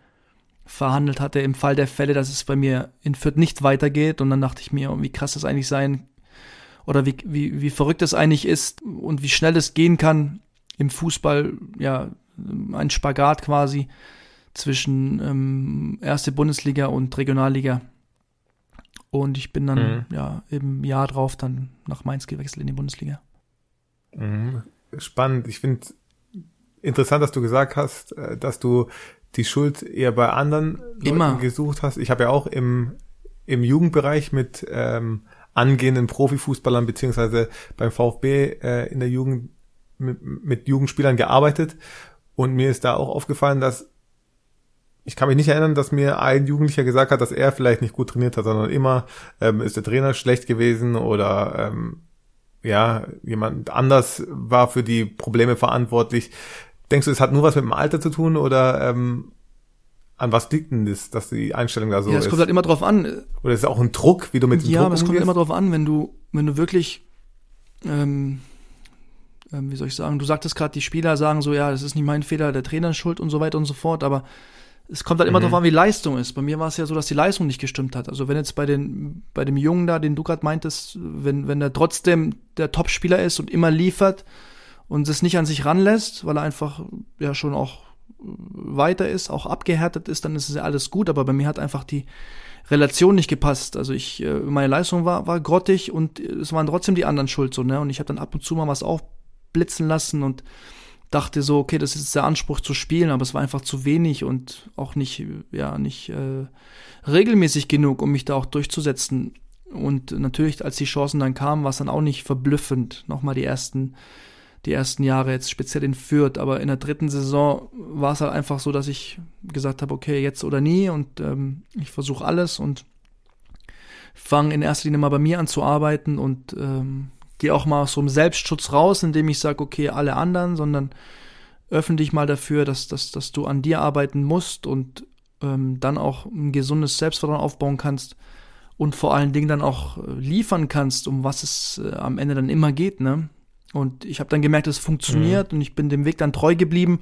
verhandelt hatte, im Fall der Fälle, dass es bei mir in Fürth nicht weitergeht. Und dann dachte ich mir, wie krass das eigentlich sein oder wie, wie, wie verrückt es eigentlich ist und wie schnell es gehen kann im Fußball, ja, ein Spagat quasi zwischen ähm, erste Bundesliga und Regionalliga. Und ich bin dann mhm. ja im Jahr drauf dann nach Mainz gewechselt in die Bundesliga. Mhm. Spannend. Ich finde interessant, dass du gesagt hast, äh, dass du die Schuld eher bei anderen Immer. gesucht hast. Ich habe ja auch im, im Jugendbereich mit ähm, angehenden Profifußballern beziehungsweise beim VfB äh, in der Jugend mit, mit Jugendspielern gearbeitet und mir ist da auch aufgefallen, dass ich kann mich nicht erinnern, dass mir ein Jugendlicher gesagt hat, dass er vielleicht nicht gut trainiert hat, sondern immer ähm, ist der Trainer schlecht gewesen oder ähm, ja, jemand anders war für die Probleme verantwortlich. Denkst du, es hat nur was mit dem Alter zu tun oder ähm, an was liegt denn das, dass die Einstellung da so ja, es ist? kommt halt immer drauf an. Oder ist es auch ein Druck, wie du mit dem ja, Druck aber es kommt immer drauf an, wenn du, wenn du wirklich, ähm, ähm, wie soll ich sagen, du sagtest gerade, die Spieler sagen so, ja, das ist nicht mein Fehler, der Trainer ist schuld und so weiter und so fort, aber es kommt halt immer Mhm. drauf an, wie Leistung ist. Bei mir war es ja so, dass die Leistung nicht gestimmt hat. Also wenn jetzt bei den, bei dem Jungen da, den du gerade meintest, wenn, wenn er trotzdem der Topspieler ist und immer liefert und es nicht an sich ranlässt, weil er einfach ja schon auch weiter ist, auch abgehärtet ist, dann ist es ja alles gut. Aber bei mir hat einfach die Relation nicht gepasst. Also ich, äh, meine Leistung war, war grottig und es waren trotzdem die anderen schuld so, ne? Und ich habe dann ab und zu mal was aufblitzen lassen und dachte so, okay, das ist jetzt der Anspruch zu spielen, aber es war einfach zu wenig und auch nicht, ja, nicht äh, regelmäßig genug, um mich da auch durchzusetzen. Und natürlich, als die Chancen dann kamen, war es dann auch nicht verblüffend. Nochmal die ersten, die ersten Jahre jetzt speziell in Fürth, aber in der dritten Saison war es halt einfach so, dass ich gesagt habe, okay, jetzt oder nie und ähm, ich versuche alles und fange in erster Linie mal bei mir an zu arbeiten und ähm, gehe auch mal aus so einem Selbstschutz raus, indem ich sage, okay, alle anderen, sondern öffne dich mal dafür, dass, dass, dass du an dir arbeiten musst und ähm, dann auch ein gesundes Selbstvertrauen aufbauen kannst und vor allen Dingen dann auch äh, liefern kannst, um was es äh, am Ende dann immer geht, ne? Und ich habe dann gemerkt, es funktioniert und ich bin dem Weg dann treu geblieben,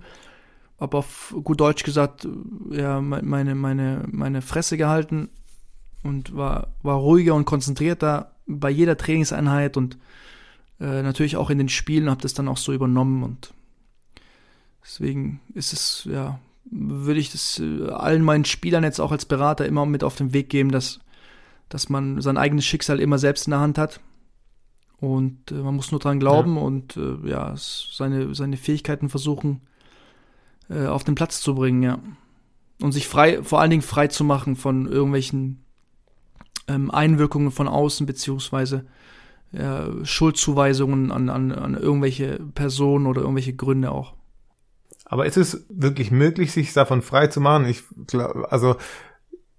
habe auf gut Deutsch gesagt, äh, ja, me- meine, meine, meine Fresse gehalten und war, war ruhiger und konzentrierter bei jeder Trainingseinheit und äh, natürlich auch in den Spielen habe das dann auch so übernommen und deswegen ist es, ja, würde ich das äh, allen meinen Spielern jetzt auch als Berater immer mit auf den Weg geben, dass, dass man sein eigenes Schicksal immer selbst in der Hand hat. Und äh, man muss nur dran glauben und äh, ja, seine, seine Fähigkeiten versuchen äh, auf den Platz zu bringen, ja. Und sich frei, vor allen Dingen frei zu machen von irgendwelchen ähm, Einwirkungen von außen, beziehungsweise ja, Schuldzuweisungen an, an, an irgendwelche Personen oder irgendwelche Gründe auch. Aber ist es wirklich möglich, sich davon frei zu machen? Ich glaube, also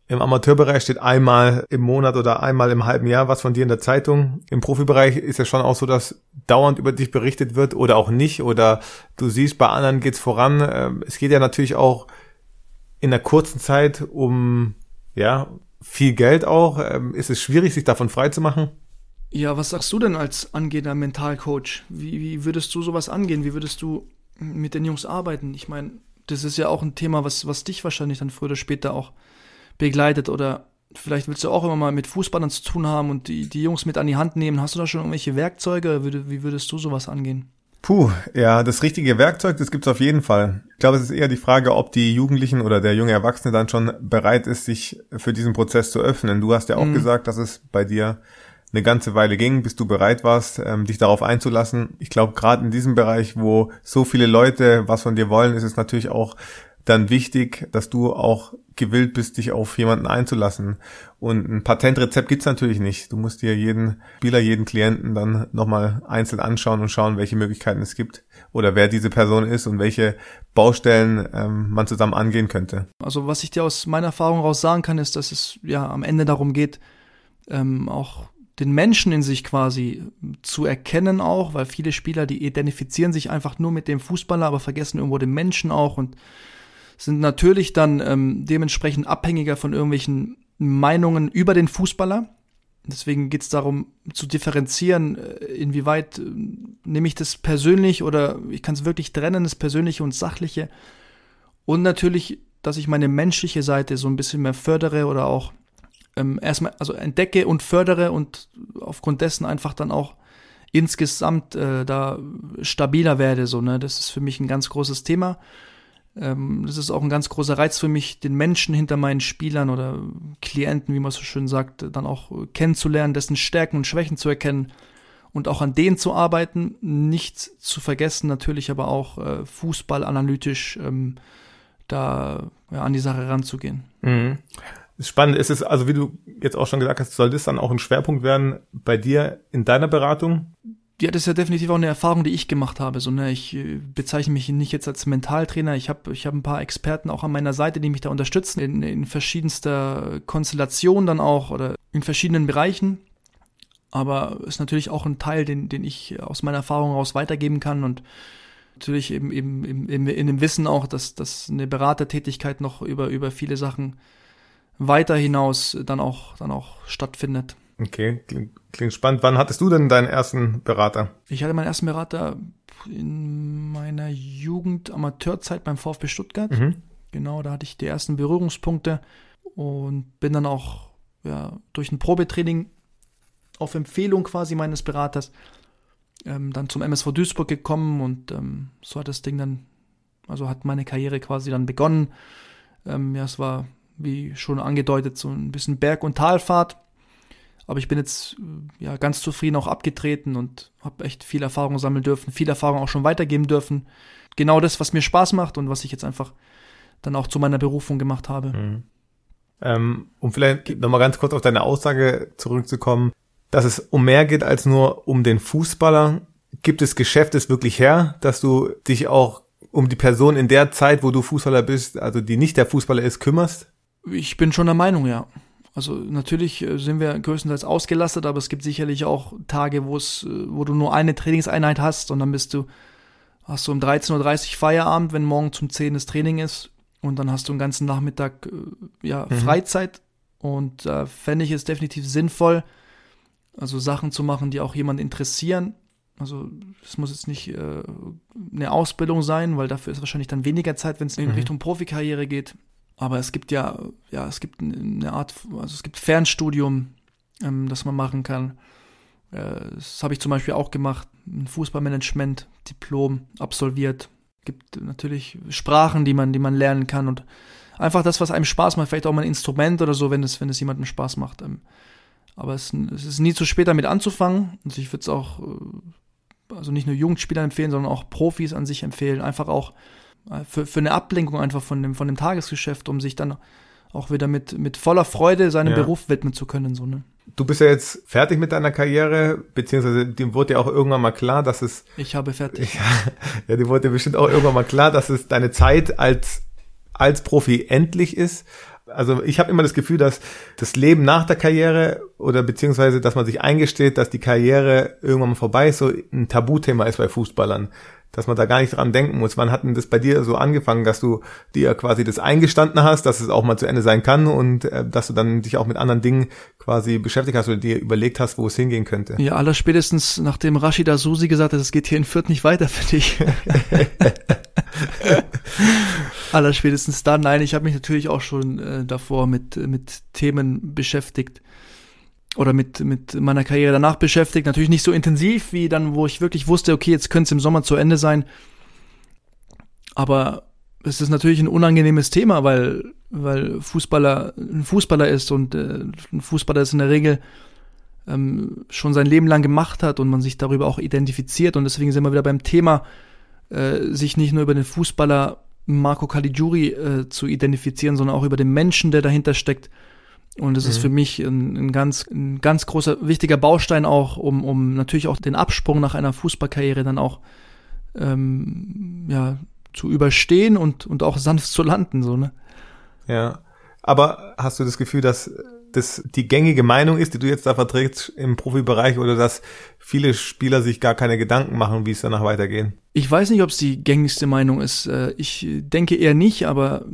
im Amateurbereich steht einmal im Monat oder einmal im halben Jahr was von dir in der Zeitung. Im Profibereich ist ja schon auch so, dass dauernd über dich berichtet wird oder auch nicht. Oder du siehst, bei anderen geht's voran. Ähm, Es geht ja natürlich auch in einer kurzen Zeit um ja viel Geld auch. Ähm, Ist es schwierig, sich davon frei zu machen? Ja, was sagst du denn als angehender Mentalcoach? Wie, wie würdest du sowas angehen? Wie würdest du mit den Jungs arbeiten? Ich meine, das ist ja auch ein Thema, was, was dich wahrscheinlich dann früher oder später auch begleitet oder vielleicht willst du auch immer mal mit Fußballern zu tun haben und die, die Jungs mit an die Hand nehmen. Hast du da schon irgendwelche Werkzeuge? Wie würdest du sowas angehen? Puh, ja, das richtige Werkzeug, das gibt's auf jeden Fall. Ich glaube, es ist eher die Frage, ob die Jugendlichen oder der junge Erwachsene dann schon bereit ist, sich für diesen Prozess zu öffnen. Du hast ja auch Mhm. gesagt, dass es bei dir eine ganze Weile ging, bis du bereit warst, ähm, dich darauf einzulassen. Ich glaube, gerade in diesem Bereich, wo so viele Leute was von dir wollen, ist es natürlich auch dann wichtig, dass du auch gewillt bist, dich auf jemanden einzulassen. Und ein Patentrezept gibt's natürlich nicht. Du musst dir jeden Spieler, jeden Klienten dann nochmal einzeln anschauen und schauen, welche Möglichkeiten es gibt oder wer diese Person ist und welche Baustellen ähm, man zusammen angehen könnte. Also was ich dir aus meiner Erfahrung raus sagen kann, ist, dass es ja am Ende darum geht, ähm, auch den Menschen in sich quasi zu erkennen auch, weil viele Spieler, die identifizieren sich einfach nur mit dem Fußballer, aber vergessen irgendwo den Menschen auch und sind natürlich dann ähm, dementsprechend abhängiger von irgendwelchen Meinungen über den Fußballer. Deswegen geht es darum zu differenzieren, äh, inwieweit äh, nehme ich das persönlich oder ich kann es wirklich trennen, das Persönliche und Sachliche. Und natürlich, dass ich meine menschliche Seite so ein bisschen mehr fördere oder auch ähm, erstmal also entdecke und fördere und aufgrund dessen einfach dann auch insgesamt äh, da stabiler werde. So, ne? Das ist für mich ein ganz großes Thema. Ähm, das ist auch ein ganz großer Reiz für mich, den Menschen hinter meinen Spielern oder Klienten, wie man so schön sagt, dann auch kennenzulernen, dessen Stärken und Schwächen zu erkennen und auch an denen zu arbeiten. Nicht zu vergessen, natürlich aber auch äh, fußballanalytisch ähm, da ja, an die Sache ranzugehen. Mhm. Spannend ist es, also wie du jetzt auch schon gesagt hast, soll das dann auch ein Schwerpunkt werden bei dir in deiner Beratung? Ja, das ist ja definitiv auch eine Erfahrung, die ich gemacht habe. So, ne, ich äh, bezeichne mich nicht jetzt als Mentaltrainer. Ich habe ich hab ein paar Experten auch an meiner Seite, die mich da unterstützen, in, in verschiedenster Konstellation dann auch oder in verschiedenen Bereichen. Aber ist natürlich auch ein Teil, den, den ich aus meiner Erfahrung heraus weitergeben kann und natürlich eben, eben, eben in dem Wissen auch, dass, dass eine Beratertätigkeit noch über, über viele Sachen weiter hinaus dann auch, dann auch stattfindet. Okay, klingt, klingt spannend. Wann hattest du denn deinen ersten Berater? Ich hatte meinen ersten Berater in meiner Jugend Amateurzeit beim VfB Stuttgart. Mhm. Genau, da hatte ich die ersten Berührungspunkte und bin dann auch ja, durch ein Probetraining auf Empfehlung quasi meines Beraters ähm, dann zum MSV Duisburg gekommen und ähm, so hat das Ding dann, also hat meine Karriere quasi dann begonnen. Ähm, ja, es war, wie schon angedeutet, so ein bisschen Berg- und Talfahrt. Aber ich bin jetzt äh, ja ganz zufrieden auch abgetreten und habe echt viel Erfahrung sammeln dürfen, viel Erfahrung auch schon weitergeben dürfen. Genau das, was mir Spaß macht und was ich jetzt einfach dann auch zu meiner Berufung gemacht habe. Mhm. Ähm, um vielleicht nochmal ganz kurz auf deine Aussage zurückzukommen, dass es um mehr geht als nur um den Fußballer. Gibt es Geschäft es wirklich her, dass du dich auch um die Person in der Zeit, wo du Fußballer bist, also die nicht der Fußballer ist, kümmerst? Ich bin schon der Meinung, ja. Also natürlich äh, sind wir größtenteils ausgelastet, aber es gibt sicherlich auch Tage, wo es, äh, wo du nur eine Trainingseinheit hast und dann bist du, hast du um 13.30 Uhr Feierabend, wenn morgen zum 10 das Training ist und dann hast du den ganzen Nachmittag äh, ja, mhm. Freizeit und da äh, fände ich es definitiv sinnvoll, also Sachen zu machen, die auch jemanden interessieren. Also es muss jetzt nicht äh, eine Ausbildung sein, weil dafür ist wahrscheinlich dann weniger Zeit, wenn es in mhm. Richtung Profikarriere geht. Aber es gibt ja, ja, es gibt eine Art, also es gibt Fernstudium, ähm, das man machen kann. Äh, das habe ich zum Beispiel auch gemacht, ein Fußballmanagement, Diplom absolviert. Es Gibt natürlich Sprachen, die man, die man lernen kann und einfach das, was einem Spaß macht, vielleicht auch mal ein Instrument oder so, wenn es, wenn es jemandem Spaß macht. Ähm, aber es, es, ist nie zu spät damit anzufangen. Also ich würde es auch, äh, also nicht nur Jugendspieler empfehlen, sondern auch Profis an sich empfehlen. Einfach auch für, für eine Ablenkung einfach von dem, von dem Tagesgeschäft, um sich dann auch wieder mit, mit voller Freude seinem ja. Beruf widmen zu können. So, ne? Du bist ja jetzt fertig mit deiner Karriere, beziehungsweise dem wurde ja auch irgendwann mal klar, dass es. Ich habe fertig. Ja, [laughs] ja dem wurde bestimmt auch irgendwann mal klar, dass es deine Zeit als, als Profi endlich ist. Also ich habe immer das Gefühl, dass das Leben nach der Karriere oder beziehungsweise, dass man sich eingesteht, dass die Karriere irgendwann mal vorbei ist, so ein Tabuthema ist bei Fußballern dass man da gar nicht dran denken muss. Wann hat denn das bei dir so angefangen, dass du dir quasi das eingestanden hast, dass es auch mal zu Ende sein kann und äh, dass du dann dich auch mit anderen Dingen quasi beschäftigt hast oder dir überlegt hast, wo es hingehen könnte? Ja, aller spätestens nachdem Rashida Susi gesagt hat, es geht hier in Fürth nicht weiter für dich. [laughs] aller spätestens dann. Nein, ich habe mich natürlich auch schon äh, davor mit, mit Themen beschäftigt, oder mit, mit meiner Karriere danach beschäftigt. Natürlich nicht so intensiv wie dann, wo ich wirklich wusste, okay, jetzt könnte es im Sommer zu Ende sein. Aber es ist natürlich ein unangenehmes Thema, weil, weil Fußballer ein Fußballer ist und äh, ein Fußballer ist in der Regel ähm, schon sein Leben lang gemacht hat und man sich darüber auch identifiziert. Und deswegen sind wir wieder beim Thema, äh, sich nicht nur über den Fußballer Marco Caligiuri äh, zu identifizieren, sondern auch über den Menschen, der dahinter steckt und es mhm. ist für mich ein, ein, ganz, ein ganz großer, wichtiger Baustein auch, um, um natürlich auch den Absprung nach einer Fußballkarriere dann auch ähm, ja, zu überstehen und, und auch sanft zu landen, so, ne? Ja. Aber hast du das Gefühl, dass das die gängige Meinung ist, die du jetzt da vertrittst im Profibereich oder dass viele Spieler sich gar keine Gedanken machen, wie es danach weitergeht? Ich weiß nicht, ob es die gängigste Meinung ist. Äh, ich denke eher nicht, aber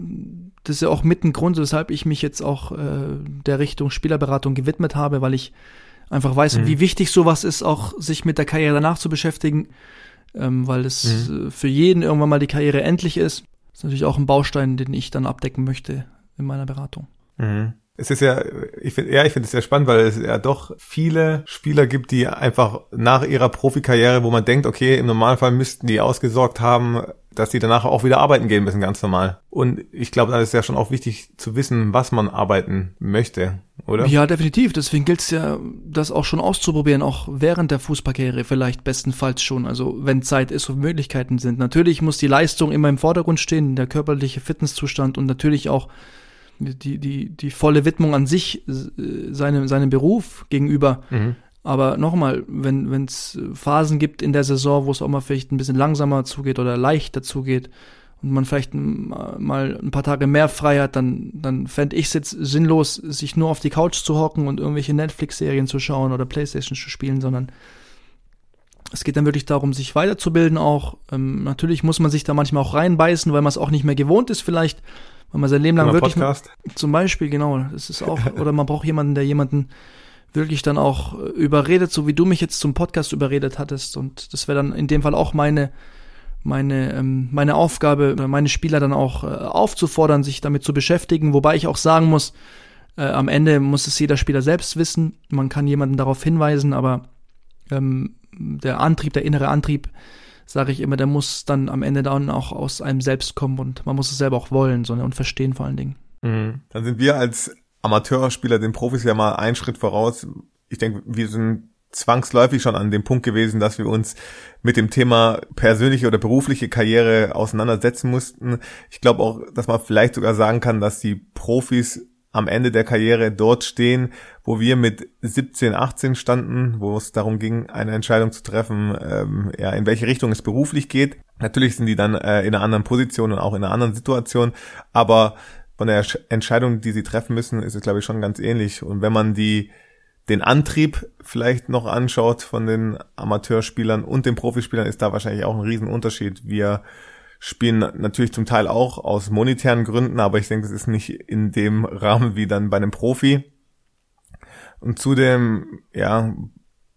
das ist ja auch mit ein Grund, weshalb ich mich jetzt auch äh, der Richtung Spielerberatung gewidmet habe, weil ich einfach weiß, mhm. wie wichtig sowas ist, auch sich mit der Karriere danach zu beschäftigen, ähm, weil es mhm. für jeden irgendwann mal die Karriere endlich ist. Das ist natürlich auch ein Baustein, den ich dann abdecken möchte in meiner Beratung. Mhm. Es ist ja, ich finde, ja, ich finde es sehr spannend, weil es ja doch viele Spieler gibt, die einfach nach ihrer Profikarriere, wo man denkt, okay, im Normalfall müssten die ausgesorgt haben, dass die danach auch wieder arbeiten gehen müssen, ganz normal. Und ich glaube, da ist ja schon auch wichtig zu wissen, was man arbeiten möchte, oder? Ja, definitiv. Deswegen gilt es ja, das auch schon auszuprobieren, auch während der Fußballkarriere vielleicht bestenfalls schon. Also wenn Zeit ist und Möglichkeiten sind. Natürlich muss die Leistung immer im Vordergrund stehen, der körperliche Fitnesszustand und natürlich auch die, die, die volle Widmung an sich, äh, seinem, seinem Beruf gegenüber. Mhm. Aber nochmal, wenn es Phasen gibt in der Saison, wo es auch mal vielleicht ein bisschen langsamer zugeht oder leichter zugeht und man vielleicht mal ein paar Tage mehr frei hat, dann, dann fände ich es jetzt sinnlos, sich nur auf die Couch zu hocken und irgendwelche Netflix-Serien zu schauen oder Playstation zu spielen, sondern es geht dann wirklich darum, sich weiterzubilden auch. Ähm, natürlich muss man sich da manchmal auch reinbeißen, weil man es auch nicht mehr gewohnt ist vielleicht, weil man sein Leben lang wirklich... Podcast. Zum Beispiel, genau. Das ist auch, [laughs] oder man braucht jemanden, der jemanden wirklich dann auch überredet, so wie du mich jetzt zum Podcast überredet hattest. Und das wäre dann in dem Fall auch meine, meine, ähm, meine Aufgabe, meine Spieler dann auch äh, aufzufordern, sich damit zu beschäftigen. Wobei ich auch sagen muss, äh, am Ende muss es jeder Spieler selbst wissen. Man kann jemanden darauf hinweisen, aber ähm, der Antrieb, der innere Antrieb, sage ich immer, der muss dann am Ende dann auch aus einem selbst kommen und man muss es selber auch wollen sondern, und verstehen vor allen Dingen. Mhm. Dann sind wir als Amateurspieler den Profis ja mal einen Schritt voraus. Ich denke, wir sind zwangsläufig schon an dem Punkt gewesen, dass wir uns mit dem Thema persönliche oder berufliche Karriere auseinandersetzen mussten. Ich glaube auch, dass man vielleicht sogar sagen kann, dass die Profis am Ende der Karriere dort stehen, wo wir mit 17, 18 standen, wo es darum ging, eine Entscheidung zu treffen, ähm, ja, in welche Richtung es beruflich geht. Natürlich sind die dann äh, in einer anderen Position und auch in einer anderen Situation, aber von der Entscheidung, die sie treffen müssen, ist es, glaube ich, schon ganz ähnlich. Und wenn man die, den Antrieb vielleicht noch anschaut von den Amateurspielern und den Profispielern, ist da wahrscheinlich auch ein Riesenunterschied. Wir spielen natürlich zum Teil auch aus monetären Gründen, aber ich denke, es ist nicht in dem Rahmen wie dann bei einem Profi. Und zudem, ja,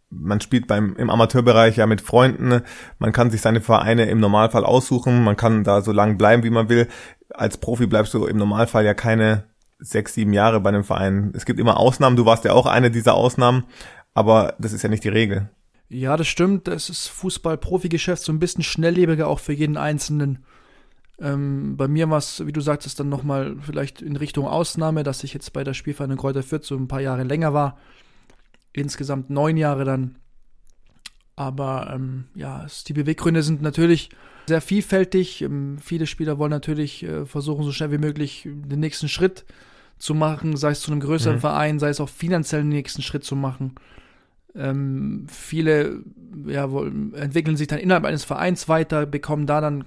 man spielt beim im Amateurbereich ja mit Freunden, man kann sich seine Vereine im Normalfall aussuchen, man kann da so lange bleiben, wie man will. Als Profi bleibst du im Normalfall ja keine sechs, sieben Jahre bei einem Verein. Es gibt immer Ausnahmen, du warst ja auch eine dieser Ausnahmen, aber das ist ja nicht die Regel. Ja, das stimmt. Das ist Fußball-Profi-Geschäft so ein bisschen schnelllebiger auch für jeden Einzelnen. Ähm, bei mir war es, wie du sagtest, dann nochmal vielleicht in Richtung Ausnahme, dass ich jetzt bei der Spielvereinigung Kräuter Fürth so ein paar Jahre länger war insgesamt neun Jahre dann. Aber ähm, ja, die Beweggründe sind natürlich sehr vielfältig. Ähm, viele Spieler wollen natürlich äh, versuchen, so schnell wie möglich den nächsten Schritt zu machen, sei es zu einem größeren mhm. Verein, sei es auch finanziell den nächsten Schritt zu machen. Ähm, viele ja, entwickeln sich dann innerhalb eines Vereins weiter, bekommen da dann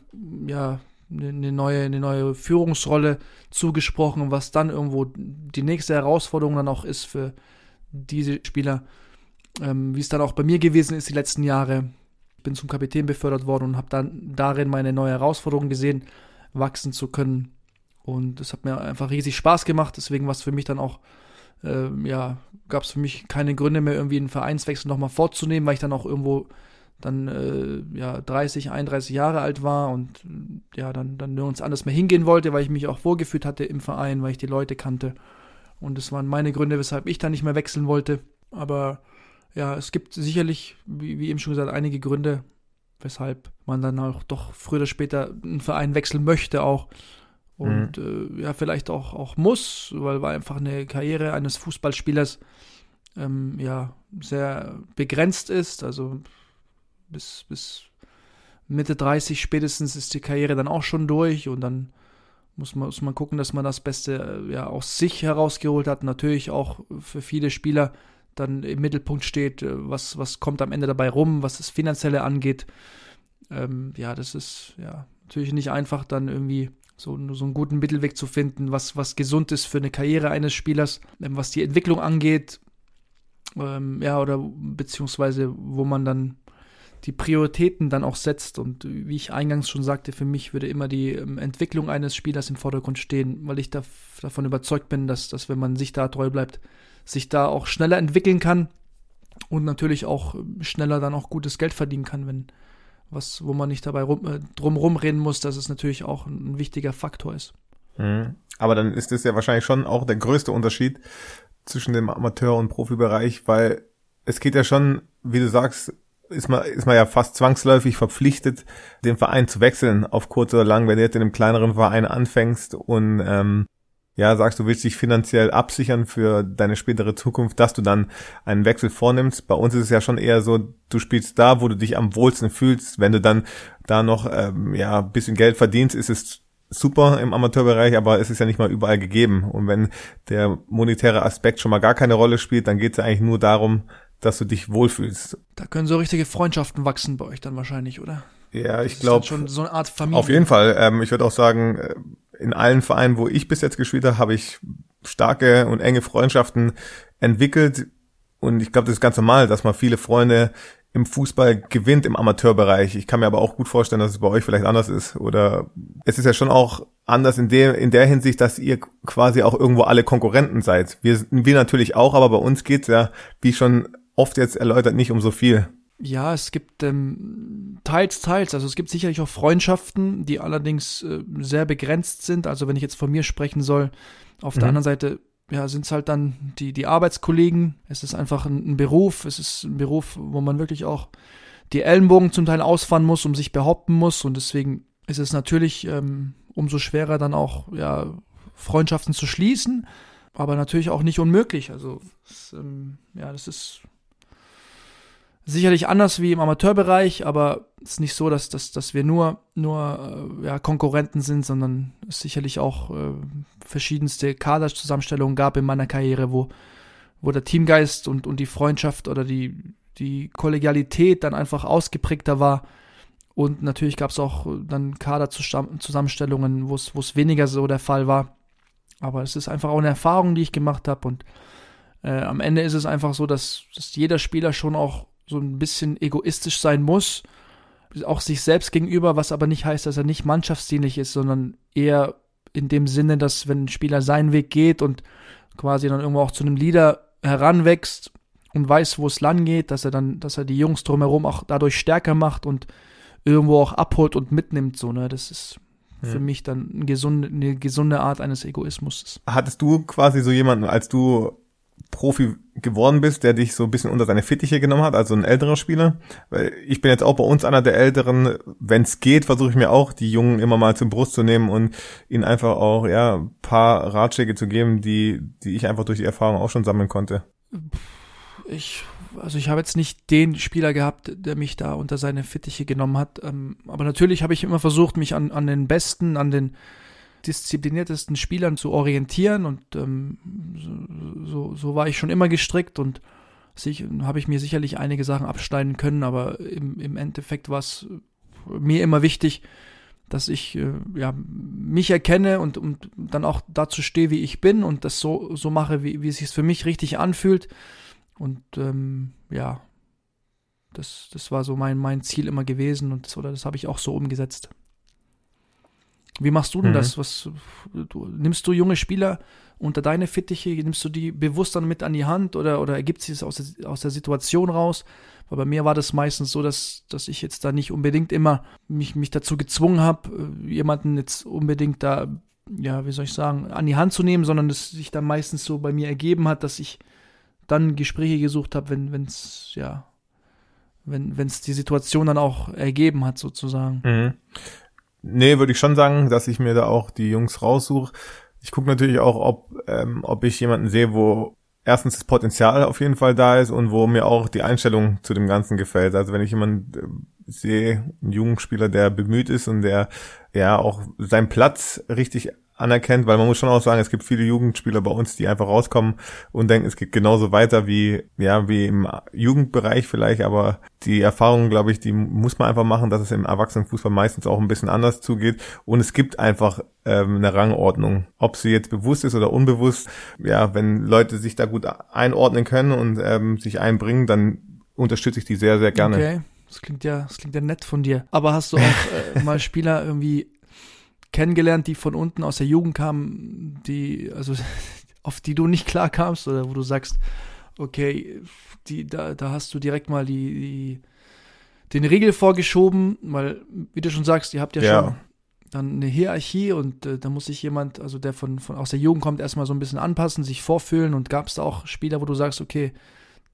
ja eine neue, eine neue Führungsrolle zugesprochen, was dann irgendwo die nächste Herausforderung dann auch ist für, diese Spieler, ähm, wie es dann auch bei mir gewesen ist die letzten Jahre. Ich bin zum Kapitän befördert worden und habe dann darin meine neue Herausforderung gesehen, wachsen zu können. Und es hat mir einfach riesig Spaß gemacht. Deswegen war es für mich dann auch, äh, ja, gab es für mich keine Gründe mehr, irgendwie einen Vereinswechsel nochmal vorzunehmen, weil ich dann auch irgendwo dann äh, ja 30, 31 Jahre alt war und ja dann dann nirgends anders mehr hingehen wollte, weil ich mich auch wohlgefühlt hatte im Verein, weil ich die Leute kannte und das waren meine Gründe, weshalb ich da nicht mehr wechseln wollte. Aber ja, es gibt sicherlich, wie, wie eben schon gesagt, einige Gründe, weshalb man dann auch doch früher oder später einen Verein wechseln möchte auch. Und mhm. äh, ja, vielleicht auch, auch muss, weil, weil einfach eine Karriere eines Fußballspielers ähm, ja sehr begrenzt ist. Also bis, bis Mitte 30 spätestens ist die Karriere dann auch schon durch und dann muss man, muss man gucken, dass man das Beste äh, ja aus sich herausgeholt hat. Natürlich auch für viele Spieler dann im Mittelpunkt steht, äh, was, was kommt am Ende dabei rum, was das Finanzielle angeht. Ähm, ja, das ist ja natürlich nicht einfach, dann irgendwie so, so einen guten Mittelweg zu finden, was, was gesund ist für eine Karriere eines Spielers, ähm, was die Entwicklung angeht, ähm, ja, oder beziehungsweise wo man dann die Prioritäten dann auch setzt. Und wie ich eingangs schon sagte, für mich würde immer die ähm, Entwicklung eines Spielers im Vordergrund stehen, weil ich da, davon überzeugt bin, dass, dass wenn man sich da treu bleibt, sich da auch schneller entwickeln kann und natürlich auch ähm, schneller dann auch gutes Geld verdienen kann, wenn was, wo man nicht dabei rum, äh, drum reden muss, dass es natürlich auch ein, ein wichtiger Faktor ist. Mhm. Aber dann ist das ja wahrscheinlich schon auch der größte Unterschied zwischen dem Amateur- und Profibereich, weil es geht ja schon, wie du sagst, ist man, ist man ja fast zwangsläufig verpflichtet, den Verein zu wechseln, auf kurz oder lang, wenn du jetzt in einem kleineren Verein anfängst und ähm, ja, sagst, du willst dich finanziell absichern für deine spätere Zukunft, dass du dann einen Wechsel vornimmst. Bei uns ist es ja schon eher so, du spielst da, wo du dich am wohlsten fühlst. Wenn du dann da noch ähm, ja bisschen Geld verdienst, ist es super im Amateurbereich, aber es ist ja nicht mal überall gegeben. Und wenn der monetäre Aspekt schon mal gar keine Rolle spielt, dann geht es ja eigentlich nur darum, dass du dich wohlfühlst. Da können so richtige Freundschaften wachsen bei euch dann wahrscheinlich, oder? Ja, ich glaube. schon so eine Art Familie. Auf jeden Fall. Ähm, ich würde auch sagen, äh, in allen Vereinen, wo ich bis jetzt gespielt habe, habe ich starke und enge Freundschaften entwickelt. Und ich glaube, das ist ganz normal, dass man viele Freunde im Fußball gewinnt im Amateurbereich. Ich kann mir aber auch gut vorstellen, dass es bei euch vielleicht anders ist. Oder es ist ja schon auch anders in der, in der Hinsicht, dass ihr quasi auch irgendwo alle Konkurrenten seid. Wir, wir natürlich auch, aber bei uns geht's ja, wie schon oft jetzt erläutert, nicht um so viel. Ja, es gibt ähm, teils, teils. Also es gibt sicherlich auch Freundschaften, die allerdings äh, sehr begrenzt sind. Also wenn ich jetzt von mir sprechen soll, auf mhm. der anderen Seite ja, sind es halt dann die, die Arbeitskollegen. Es ist einfach ein, ein, Beruf. Es ist ein Beruf, wo man wirklich auch die Ellenbogen zum Teil ausfahren muss, um sich behaupten muss. Und deswegen ist es natürlich ähm, umso schwerer, dann auch ja, Freundschaften zu schließen. Aber natürlich auch nicht unmöglich. Also, es, ähm, ja, das ist sicherlich anders wie im Amateurbereich, aber es ist nicht so, dass, dass, dass wir nur, nur äh, ja, Konkurrenten sind, sondern es sicherlich auch äh, verschiedenste Kaderzusammenstellungen gab in meiner Karriere, wo, wo der Teamgeist und, und die Freundschaft oder die, die Kollegialität dann einfach ausgeprägter war. Und natürlich gab es auch dann Kaderzusammenstellungen, wo es, weniger so der Fall war. Aber es ist einfach auch eine Erfahrung, die ich gemacht habe. Und äh, am Ende ist es einfach so, dass, dass jeder Spieler schon auch so ein bisschen egoistisch sein muss, auch sich selbst gegenüber, was aber nicht heißt, dass er nicht mannschaftsdienlich ist, sondern eher in dem Sinne, dass wenn ein Spieler seinen Weg geht und quasi dann irgendwo auch zu einem Leader heranwächst und weiß, wo es lang geht, dass er dann, dass er die Jungs drumherum auch dadurch stärker macht und irgendwo auch abholt und mitnimmt, so, ne, das ist für hm. mich dann eine gesunde, eine gesunde Art eines Egoismus. Hattest du quasi so jemanden, als du Profi geworden bist, der dich so ein bisschen unter seine Fittiche genommen hat, also ein älterer Spieler. Weil ich bin jetzt auch bei uns einer der Älteren. Wenn es geht, versuche ich mir auch, die Jungen immer mal zum Brust zu nehmen und ihnen einfach auch ja ein paar Ratschläge zu geben, die, die ich einfach durch die Erfahrung auch schon sammeln konnte. Ich, also ich habe jetzt nicht den Spieler gehabt, der mich da unter seine Fittiche genommen hat. Ähm, aber natürlich habe ich immer versucht, mich an, an den Besten, an den diszipliniertesten Spielern zu orientieren und ähm, so, so war ich schon immer gestrickt und habe ich mir sicherlich einige Sachen abschneiden können, aber im, im Endeffekt war es mir immer wichtig, dass ich äh, ja, mich erkenne und, und dann auch dazu stehe, wie ich bin und das so, so mache, wie, wie es sich für mich richtig anfühlt. Und ähm, ja, das, das war so mein, mein Ziel immer gewesen und das, oder das habe ich auch so umgesetzt. Wie machst du denn mhm. das? Was, du, nimmst du junge Spieler unter deine Fittiche, nimmst du die bewusst dann mit an die Hand oder, oder ergibt sich das aus der, aus der Situation raus? Weil bei mir war das meistens so, dass, dass ich jetzt da nicht unbedingt immer mich, mich dazu gezwungen habe, äh, jemanden jetzt unbedingt da, ja, wie soll ich sagen, an die Hand zu nehmen, sondern dass sich dann meistens so bei mir ergeben hat, dass ich dann Gespräche gesucht habe, wenn es, ja, wenn es die Situation dann auch ergeben hat, sozusagen. Mhm. Nee, würde ich schon sagen, dass ich mir da auch die Jungs raussuche. Ich gucke natürlich auch, ob, ähm, ob ich jemanden sehe, wo erstens das Potenzial auf jeden Fall da ist und wo mir auch die Einstellung zu dem Ganzen gefällt. Also wenn ich jemanden äh, sehe, einen jungen Spieler, der bemüht ist und der ja auch seinen Platz richtig anerkennt, weil man muss schon auch sagen, es gibt viele Jugendspieler bei uns, die einfach rauskommen und denken, es geht genauso weiter wie, ja, wie im Jugendbereich vielleicht, aber die Erfahrung, glaube ich, die muss man einfach machen, dass es im Erwachsenenfußball meistens auch ein bisschen anders zugeht und es gibt einfach ähm, eine Rangordnung. Ob sie jetzt bewusst ist oder unbewusst, ja, wenn Leute sich da gut einordnen können und ähm, sich einbringen, dann unterstütze ich die sehr, sehr gerne. Okay. Das klingt ja, das klingt ja nett von dir. Aber hast du auch [laughs] äh, mal Spieler irgendwie kennengelernt, die von unten aus der Jugend kamen, die, also [laughs] auf die du nicht klar kamst oder wo du sagst, okay, die, da, da hast du direkt mal die, die den Riegel vorgeschoben, weil, wie du schon sagst, ihr habt ja, ja. schon dann eine Hierarchie und äh, da muss sich jemand, also der von, von aus der Jugend kommt, erstmal so ein bisschen anpassen, sich vorfühlen und gab es da auch Spieler, wo du sagst, okay,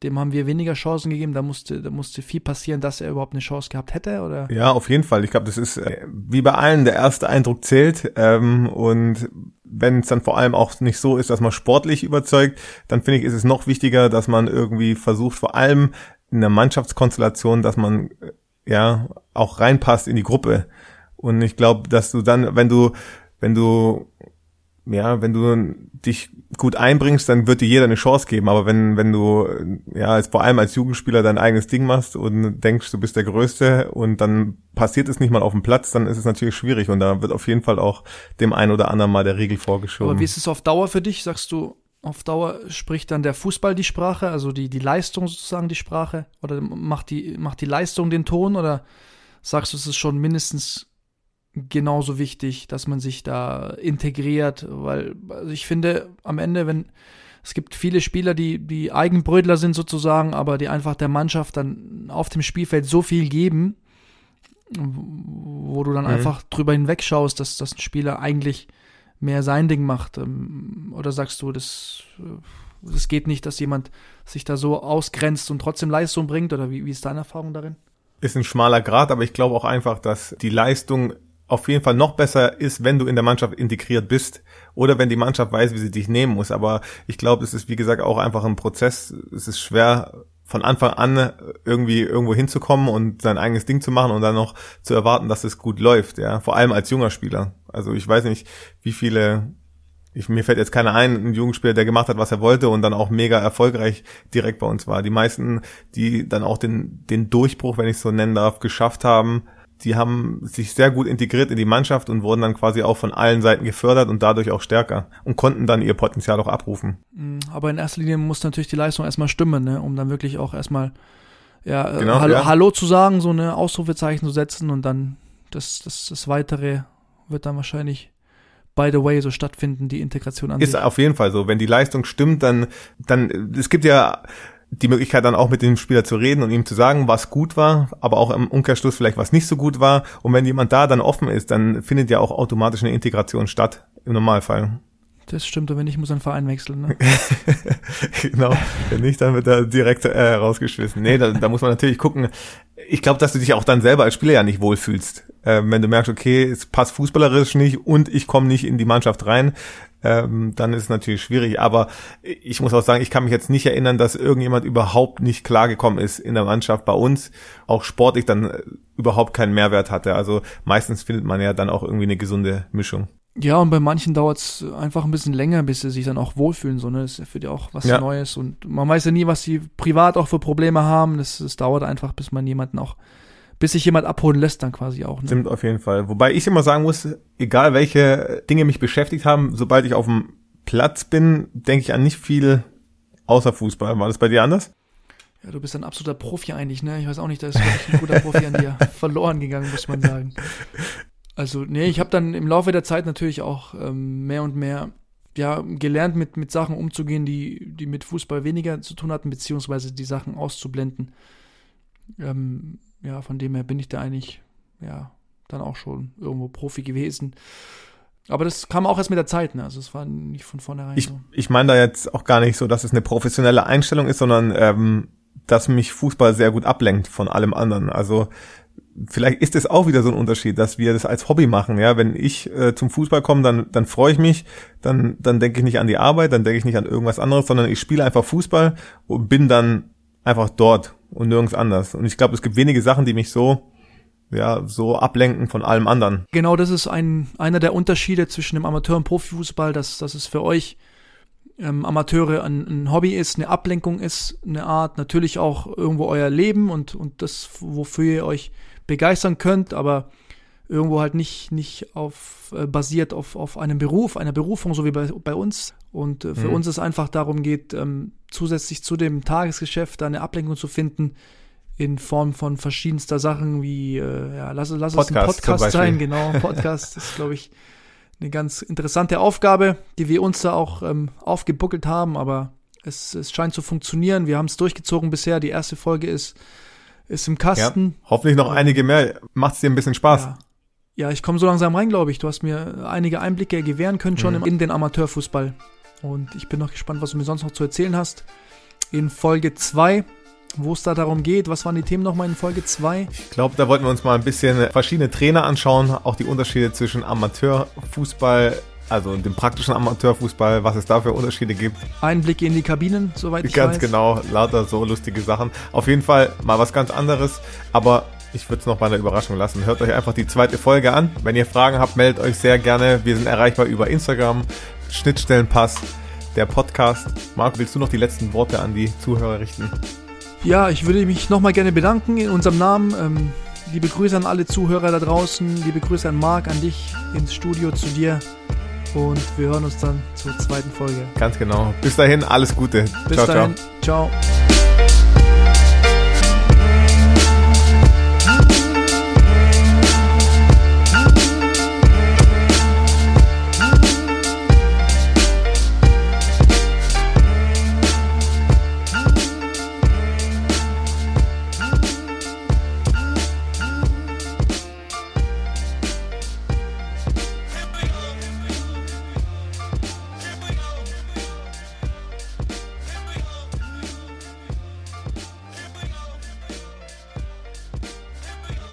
dem haben wir weniger Chancen gegeben. Da musste, da musste viel passieren, dass er überhaupt eine Chance gehabt hätte, oder? Ja, auf jeden Fall. Ich glaube, das ist äh, wie bei allen, der erste Eindruck zählt. Ähm, und wenn es dann vor allem auch nicht so ist, dass man sportlich überzeugt, dann finde ich, ist es noch wichtiger, dass man irgendwie versucht, vor allem in der Mannschaftskonstellation, dass man äh, ja auch reinpasst in die Gruppe. Und ich glaube, dass du dann, wenn du, wenn du ja, wenn du dich gut einbringst, dann wird dir jeder eine Chance geben. Aber wenn, wenn du, ja, als, vor allem als Jugendspieler dein eigenes Ding machst und denkst, du bist der Größte und dann passiert es nicht mal auf dem Platz, dann ist es natürlich schwierig und da wird auf jeden Fall auch dem einen oder anderen mal der Regel vorgeschoben. Aber wie ist es auf Dauer für dich? Sagst du, auf Dauer spricht dann der Fußball die Sprache, also die, die Leistung sozusagen die Sprache? Oder macht die, macht die Leistung den Ton? Oder sagst du, es ist schon mindestens genauso wichtig, dass man sich da integriert, weil also ich finde am Ende, wenn es gibt viele Spieler, die, die Eigenbrötler sind sozusagen, aber die einfach der Mannschaft dann auf dem Spielfeld so viel geben, wo du dann mhm. einfach drüber hinwegschaust, dass, dass ein Spieler eigentlich mehr sein Ding macht. Ähm, oder sagst du, das, das geht nicht, dass jemand sich da so ausgrenzt und trotzdem Leistung bringt? Oder wie, wie ist deine Erfahrung darin? Ist ein schmaler Grad, aber ich glaube auch einfach, dass die Leistung auf jeden Fall noch besser ist, wenn du in der Mannschaft integriert bist oder wenn die Mannschaft weiß, wie sie dich nehmen muss. Aber ich glaube, es ist wie gesagt auch einfach ein Prozess. Es ist schwer von Anfang an irgendwie irgendwo hinzukommen und sein eigenes Ding zu machen und dann noch zu erwarten, dass es gut läuft. Ja, vor allem als junger Spieler. Also ich weiß nicht, wie viele ich, mir fällt jetzt keiner ein, ein Jugendspieler, der gemacht hat, was er wollte und dann auch mega erfolgreich direkt bei uns war. Die meisten, die dann auch den, den Durchbruch, wenn ich es so nennen darf, geschafft haben, die haben sich sehr gut integriert in die Mannschaft und wurden dann quasi auch von allen Seiten gefördert und dadurch auch stärker und konnten dann ihr Potenzial auch abrufen. Mhm, aber in erster Linie muss natürlich die Leistung erstmal stimmen, ne? um dann wirklich auch erstmal ja, äh, genau, Hallo, ja. Hallo zu sagen, so eine Ausrufezeichen zu setzen und dann das, das, das Weitere wird dann wahrscheinlich by the way so stattfinden, die Integration an Ist sich. auf jeden Fall so. Wenn die Leistung stimmt, dann, dann, es gibt ja die Möglichkeit dann auch mit dem Spieler zu reden und ihm zu sagen, was gut war, aber auch im Umkehrschluss vielleicht was nicht so gut war. Und wenn jemand da dann offen ist, dann findet ja auch automatisch eine Integration statt im Normalfall. Das stimmt, und wenn nicht, muss ein Verein wechseln. Ne? [laughs] genau. Wenn nicht, dann wird er direkt äh, rausgeschmissen. Nee, da, da muss man natürlich gucken. Ich glaube, dass du dich auch dann selber als Spieler ja nicht wohlfühlst. Äh, wenn du merkst, okay, es passt fußballerisch nicht und ich komme nicht in die Mannschaft rein, ähm, dann ist es natürlich schwierig. Aber ich muss auch sagen, ich kann mich jetzt nicht erinnern, dass irgendjemand überhaupt nicht klargekommen ist in der Mannschaft bei uns, auch sportlich dann äh, überhaupt keinen Mehrwert hatte. Also meistens findet man ja dann auch irgendwie eine gesunde Mischung. Ja, und bei manchen dauert es einfach ein bisschen länger, bis sie sich dann auch wohlfühlen. So, ne? Das ist ja für die auch was ja. Neues. Und man weiß ja nie, was sie privat auch für Probleme haben. Das, das dauert einfach, bis man jemanden auch bis sich jemand abholen lässt dann quasi auch. Ne? Stimmt auf jeden Fall. Wobei ich immer sagen muss, egal welche Dinge mich beschäftigt haben, sobald ich auf dem Platz bin, denke ich an nicht viel außer Fußball. War das bei dir anders? Ja, du bist ein absoluter Profi eigentlich, ne? Ich weiß auch nicht, da ist wirklich ein guter Profi an dir [laughs] verloren gegangen, muss man sagen. Also, nee, ich habe dann im Laufe der Zeit natürlich auch ähm, mehr und mehr ja, gelernt, mit, mit Sachen umzugehen, die, die mit Fußball weniger zu tun hatten, beziehungsweise die Sachen auszublenden. Ähm, ja, von dem her bin ich da eigentlich, ja, dann auch schon irgendwo Profi gewesen. Aber das kam auch erst mit der Zeit, ne? Also es war nicht von vornherein ich, so. Ich meine da jetzt auch gar nicht so, dass es eine professionelle Einstellung ist, sondern ähm, dass mich Fußball sehr gut ablenkt von allem anderen. Also vielleicht ist es auch wieder so ein Unterschied, dass wir das als Hobby machen. Ja, wenn ich äh, zum Fußball komme, dann dann freue ich mich, dann dann denke ich nicht an die Arbeit, dann denke ich nicht an irgendwas anderes, sondern ich spiele einfach Fußball und bin dann einfach dort und nirgends anders. Und ich glaube, es gibt wenige Sachen, die mich so ja, so ablenken von allem anderen. Genau, das ist ein, einer der Unterschiede zwischen dem Amateur- und Profifußball, dass, dass es für euch ähm, Amateure ein, ein, Hobby ist, eine Ablenkung ist, eine Art, natürlich auch irgendwo euer Leben und, und das, wofür ihr euch begeistern könnt, aber irgendwo halt nicht, nicht auf, äh, basiert auf, auf einem Beruf, einer Berufung, so wie bei, bei uns. Und äh, für mhm. uns es einfach darum geht, ähm, zusätzlich zu dem Tagesgeschäft eine Ablenkung zu finden in Form von verschiedenster Sachen wie, äh, ja, lass, lass Podcast, es ein Podcast sein, genau, [laughs] Podcast ist, glaube ich, eine ganz interessante Aufgabe, die wir uns da auch ähm, aufgebuckelt haben, aber es, es scheint zu funktionieren. Wir haben es durchgezogen bisher. Die erste Folge ist, ist im Kasten. Ja, hoffentlich noch einige mehr. Macht es dir ein bisschen Spaß? Ja, ja ich komme so langsam rein, glaube ich. Du hast mir einige Einblicke gewähren können schon mhm. in den Amateurfußball. Und ich bin noch gespannt, was du mir sonst noch zu erzählen hast. In Folge 2 wo es da darum geht. Was waren die Themen nochmal in Folge 2? Ich glaube, da wollten wir uns mal ein bisschen verschiedene Trainer anschauen, auch die Unterschiede zwischen Amateurfußball, also dem praktischen Amateurfußball, was es da für Unterschiede gibt. Einblicke in die Kabinen, soweit ich ganz weiß. Ganz genau, lauter so lustige Sachen. Auf jeden Fall mal was ganz anderes, aber ich würde es noch bei einer Überraschung lassen. Hört euch einfach die zweite Folge an. Wenn ihr Fragen habt, meldet euch sehr gerne. Wir sind erreichbar über Instagram, Schnittstellenpass, der Podcast. Marc, willst du noch die letzten Worte an die Zuhörer richten? Ja, ich würde mich nochmal gerne bedanken in unserem Namen. Ähm, liebe Grüße an alle Zuhörer da draußen. Liebe Grüße an Marc, an dich ins Studio, zu dir. Und wir hören uns dann zur zweiten Folge. Ganz genau. Bis dahin, alles Gute. Bis ciao, dahin. ciao. ciao.